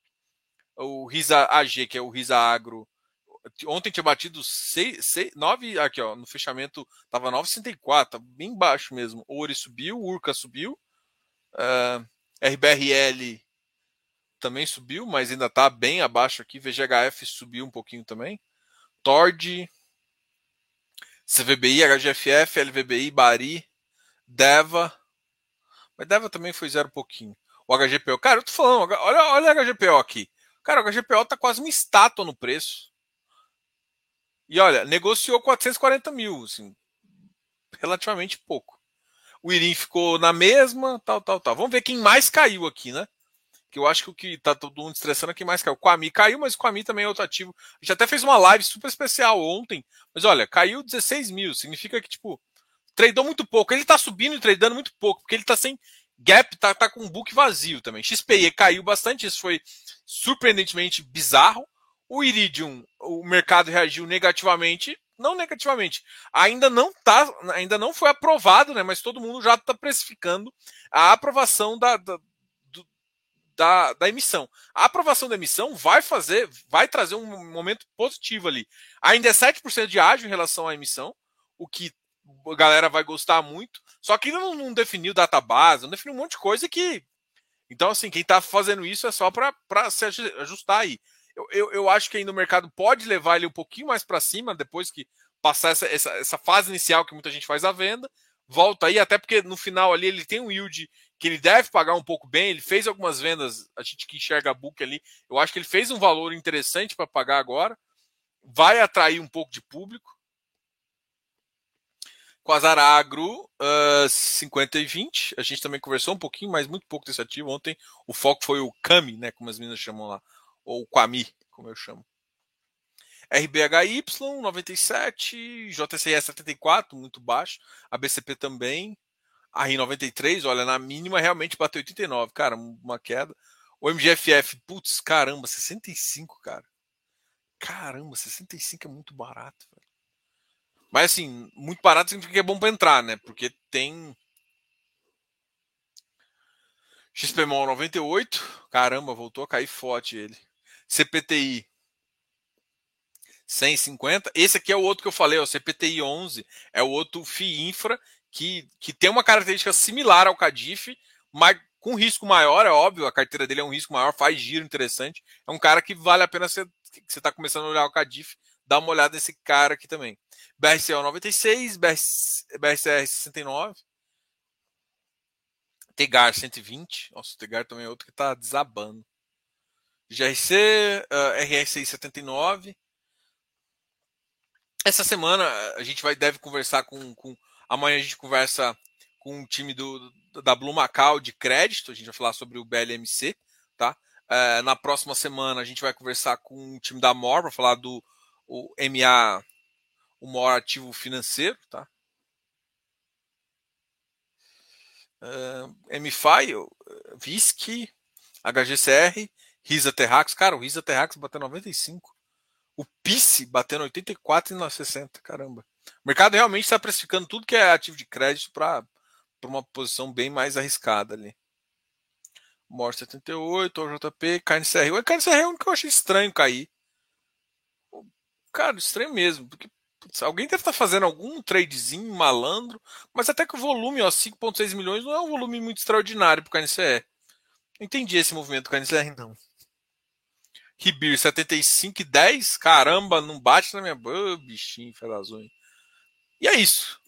o Risa AG, que é o Risa Agro, ontem tinha batido 6, 6, 9, aqui ó, no fechamento tava 9,64, tá bem baixo mesmo. O Ori subiu, o Urca subiu, uh, ah, RBRL também subiu, mas ainda tá bem abaixo aqui. VGHF subiu um pouquinho também. Tord, CVBI, HGFF, LVBI, Bari, Deva. Mas Deva também foi zero pouquinho. O HGPO, cara, eu tô falando, olha, olha o HGPO aqui. Cara, o HGPO tá quase uma estátua no preço. E olha, negociou 440 mil, assim, relativamente pouco. O Irim ficou na mesma, tal, tal, tal. Vamos ver quem mais caiu aqui, né? Que eu acho que o que tá todo mundo estressando aqui mais caiu. O Quami caiu, mas o Quami também é outro ativo. A gente até fez uma live super especial ontem. Mas olha, caiu 16 mil. Significa que, tipo, tradou muito pouco. Ele tá subindo e tradando muito pouco, porque ele tá sem Gap tá, tá com um book vazio também. XPE caiu bastante, isso foi surpreendentemente bizarro. O Iridium, o mercado reagiu negativamente, não negativamente. Ainda não tá, ainda não foi aprovado, né? Mas todo mundo já está precificando a aprovação da, da, do, da, da, emissão. A aprovação da emissão vai fazer, vai trazer um momento positivo ali. Ainda é 7% de ágio em relação à emissão, o que a galera vai gostar muito. Só que não, não definiu database, não definiu um monte de coisa que. Então, assim, quem está fazendo isso é só para se ajustar aí. eu, eu, eu, acho que ainda o mercado pode levar ele um pouquinho mais para cima depois que passar essa, essa, essa fase inicial que muita gente faz a venda. Volta aí, até porque no final ali ele tem um yield que ele deve pagar um pouco bem. Ele fez algumas vendas, a gente que enxerga a book ali, eu acho que ele fez um valor interessante para pagar agora. Vai atrair um pouco de público. Com a Zaragro, uh, 50 e 20. A gente também conversou um pouquinho, mas muito pouco desse ativo. Ontem o foco foi o CAMI, né? Como as meninas chamam lá. Ou Quami, como eu chamo. RBHY 97, JCE 74, muito baixo. A BCP também. A RI 93, olha, na mínima realmente bateu 89, cara, uma queda. O MGFF, putz, caramba, 65, cara. Caramba, 65 é muito barato, velho. Mas assim, muito barato significa que é bom para entrar, né? Porque tem XPMOL 98, caramba, voltou a cair forte ele. CPTI 150. Esse aqui é o outro que eu falei, o CPTI 11, é o outro FI Infra que, que tem uma característica similar ao Cadif, mas com risco maior, é óbvio, a carteira dele é um risco maior, faz giro interessante. É um cara que vale a pena você você está começando a olhar o Cadif, dá uma olhada nesse cara aqui também. BRCO 96, BRCR 69, Tegar 120. Nossa, o Tegar também é outro que está desabando. GRC, uh, RSI 79. Essa semana a gente vai deve conversar com, com amanhã a gente conversa com o time do, da Blue Macau de crédito, a gente vai falar sobre o BLMC, tá? Uh, na próxima semana a gente vai conversar com o time da MOR para falar do o MA, o maior ativo financeiro, tá? Uh, MFI, VISC, HGCR, Risa Terrax. Cara, o Risa Terrax bateu 95. O PIS batendo 84 e 60. Caramba. O mercado realmente está precificando tudo que é ativo de crédito para uma posição bem mais arriscada ali. MOR 78, OJP, KNCR. O KNCR é o que eu achei estranho cair. Cara, estranho mesmo. Porque putz, alguém deve estar tá fazendo algum tradezinho malandro. Mas até que o volume, ó, 5,6 milhões, não é um volume muito extraordinário para o. Não entendi esse movimento do KNCR, não. Ribir 75 e 10. Caramba, não bate na minha. Oh, bichinho. E é isso.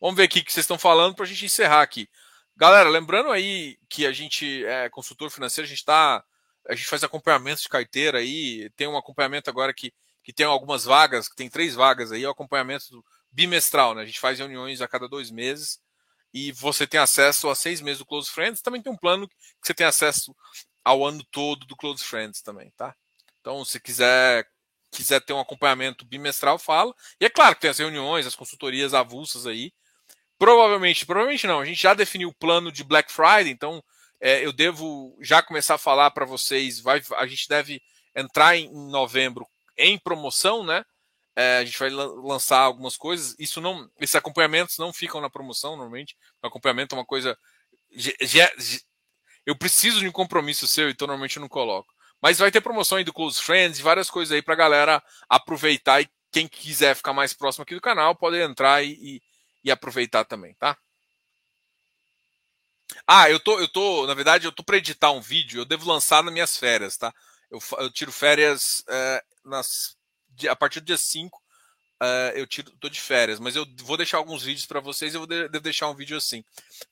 Vamos ver aqui o que vocês estão falando para a gente encerrar aqui. Galera, lembrando aí que a gente é consultor financeiro, a gente está. A gente faz acompanhamento de carteira aí. Tem um acompanhamento agora que, que tem algumas vagas, que tem três vagas aí, é o acompanhamento bimestral, né? A gente faz reuniões a cada dois meses e você tem acesso a seis meses do Close Friends. Também tem um plano que você tem acesso ao ano todo do Close Friends também, tá? Então, se quiser quiser ter um acompanhamento bimestral, fala. E é claro que tem as reuniões, as consultorias avulsas aí. Provavelmente, provavelmente não. A gente já definiu o plano de Black Friday, então é, eu devo já começar a falar para vocês. Vai, a gente deve entrar em, em novembro em promoção, né? É, a gente vai lançar algumas coisas. Isso não, esses acompanhamentos não ficam na promoção normalmente. O acompanhamento é uma coisa. Eu preciso de um compromisso seu, então normalmente eu não coloco. Mas vai ter promoção aí do Close Friends e várias coisas aí pra galera aproveitar e quem quiser ficar mais próximo aqui do canal pode entrar e, e, e aproveitar também, tá? Ah, eu tô, eu tô, na verdade, eu tô para editar um vídeo, eu devo lançar nas minhas férias, tá? Eu, eu tiro férias é, nas, a partir do dia 5, é, eu tiro, tô de férias, mas eu vou deixar alguns vídeos para vocês, eu vou de, deixar um vídeo assim,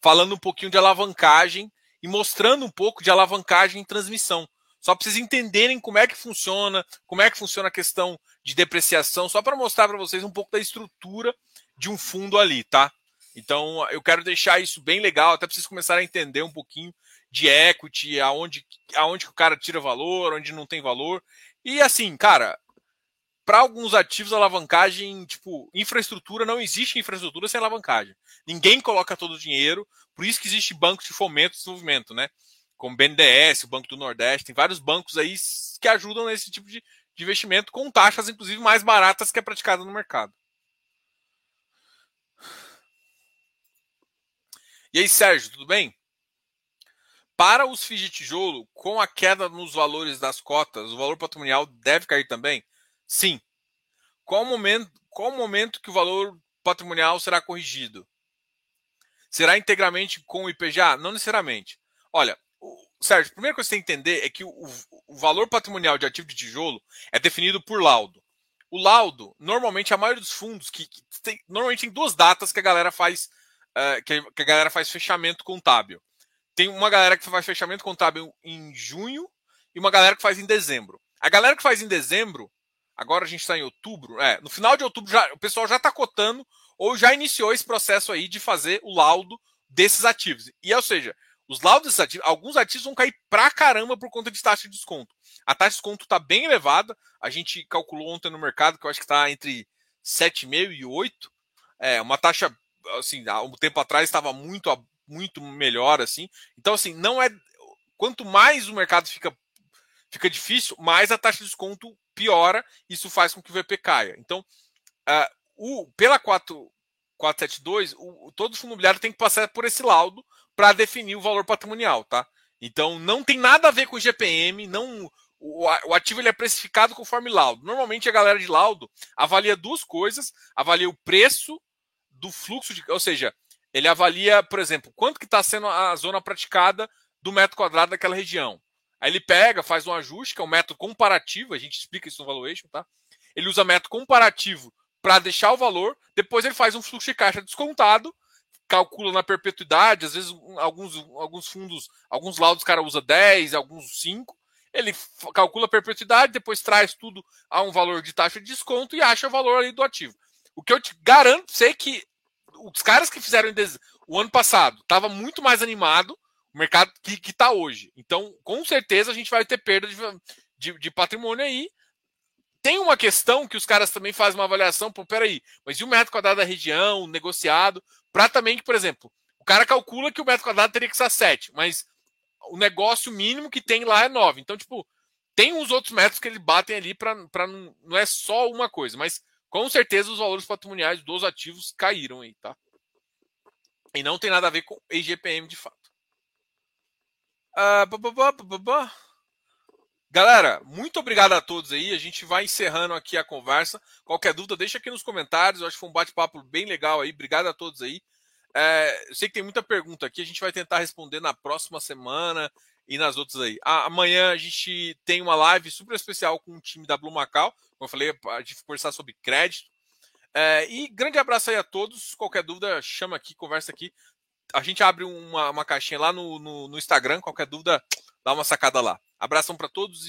falando um pouquinho de alavancagem e mostrando um pouco de alavancagem em transmissão. Só para vocês entenderem como é que funciona, como é que funciona a questão de depreciação, só para mostrar para vocês um pouco da estrutura de um fundo ali, tá? Então, eu quero deixar isso bem legal, até para vocês começarem a entender um pouquinho de equity, aonde, aonde o cara tira valor, onde não tem valor. E assim, cara, para alguns ativos, alavancagem, tipo, infraestrutura, não existe infraestrutura sem alavancagem. Ninguém coloca todo o dinheiro, por isso que existe banco de fomento e desenvolvimento, né? como o BNDES, o Banco do Nordeste, tem vários bancos aí que ajudam nesse tipo de, de investimento com taxas, inclusive, mais baratas que é praticada no mercado. E aí, Sérgio, tudo bem? Para os FIIs de tijolo, com a queda nos valores das cotas, o valor patrimonial deve cair também? Sim. Qual o momento, qual o momento que o valor patrimonial será corrigido? Será integralmente com o IPJA? Não necessariamente. Olha, Sérgio, a primeira coisa que você tem que entender é que o, o valor patrimonial de ativo de tijolo é definido por laudo. O laudo, normalmente, a maioria dos fundos, que, que tem, normalmente tem duas datas que a galera faz, uh, que, que, a galera faz fechamento contábil. Tem uma galera que faz fechamento contábil em junho e uma galera que faz em dezembro. A galera que faz em dezembro, agora a gente está em outubro, é, no final de outubro já, o pessoal já está cotando ou já iniciou esse processo aí de fazer o laudo desses ativos. E, ou seja, os laudos ativos, alguns ativos vão cair pra caramba por conta de taxa de desconto. A taxa de desconto está bem elevada. A gente calculou ontem no mercado que eu acho que está entre 7,5 e 8. É, uma taxa, assim, há um tempo atrás estava muito, muito melhor, assim. Então, assim, não é. Quanto mais o mercado fica, fica difícil, mais a taxa de desconto piora. Isso faz com que o VP caia. Então, uh, o, pela 4, 472, o, todo fundo imobiliário tem que passar por esse laudo para definir o valor patrimonial, tá? Então não tem nada a ver com o GPM, não o, o ativo ele é precificado conforme laudo. Normalmente a galera de laudo avalia duas coisas, avalia o preço do fluxo de, ou seja, ele avalia, por exemplo, quanto que está sendo a zona praticada do metro quadrado daquela região. Aí ele pega, faz um ajuste, que é um método comparativo, a gente explica isso no valuation, tá? Ele usa método comparativo para deixar o valor, depois ele faz um fluxo de caixa descontado calcula na perpetuidade, às vezes alguns, alguns fundos, alguns laudos o cara usa 10, alguns 5. Ele calcula a perpetuidade, depois traz tudo a um valor de taxa de desconto e acha o valor ali do ativo. O que eu te garanto, sei que os caras que fizeram o ano passado estava muito mais animado o mercado que está hoje. Então, com certeza, a gente vai ter perda de, de, de patrimônio aí. Tem uma questão que os caras também fazem uma avaliação, pô, peraí, mas e o metro quadrado da região, negociado? Para também que, por exemplo, o cara calcula que o metro quadrado teria que ser 7, mas o negócio mínimo que tem lá é 9. Então, tipo, tem uns outros metros que eles batem ali para não é só uma coisa, mas com certeza os valores patrimoniais dos ativos caíram aí, tá? E não tem nada a ver com IGPM de fato. Uh, Galera, muito obrigado a todos aí. A gente vai encerrando aqui a conversa. Qualquer dúvida, deixa aqui nos comentários. Eu acho que foi um bate-papo bem legal aí. Obrigado a todos aí. É, eu sei que tem muita pergunta aqui. A gente vai tentar responder na próxima semana e nas outras aí. Amanhã a gente tem uma live super especial com o time da Blue Macau. Como eu falei, a gente conversar sobre crédito. É, e grande abraço aí a todos. Qualquer dúvida, chama aqui, conversa aqui. A gente abre uma, uma caixinha lá no, no, no Instagram. Qualquer dúvida, dá uma sacada lá. Abração para todos e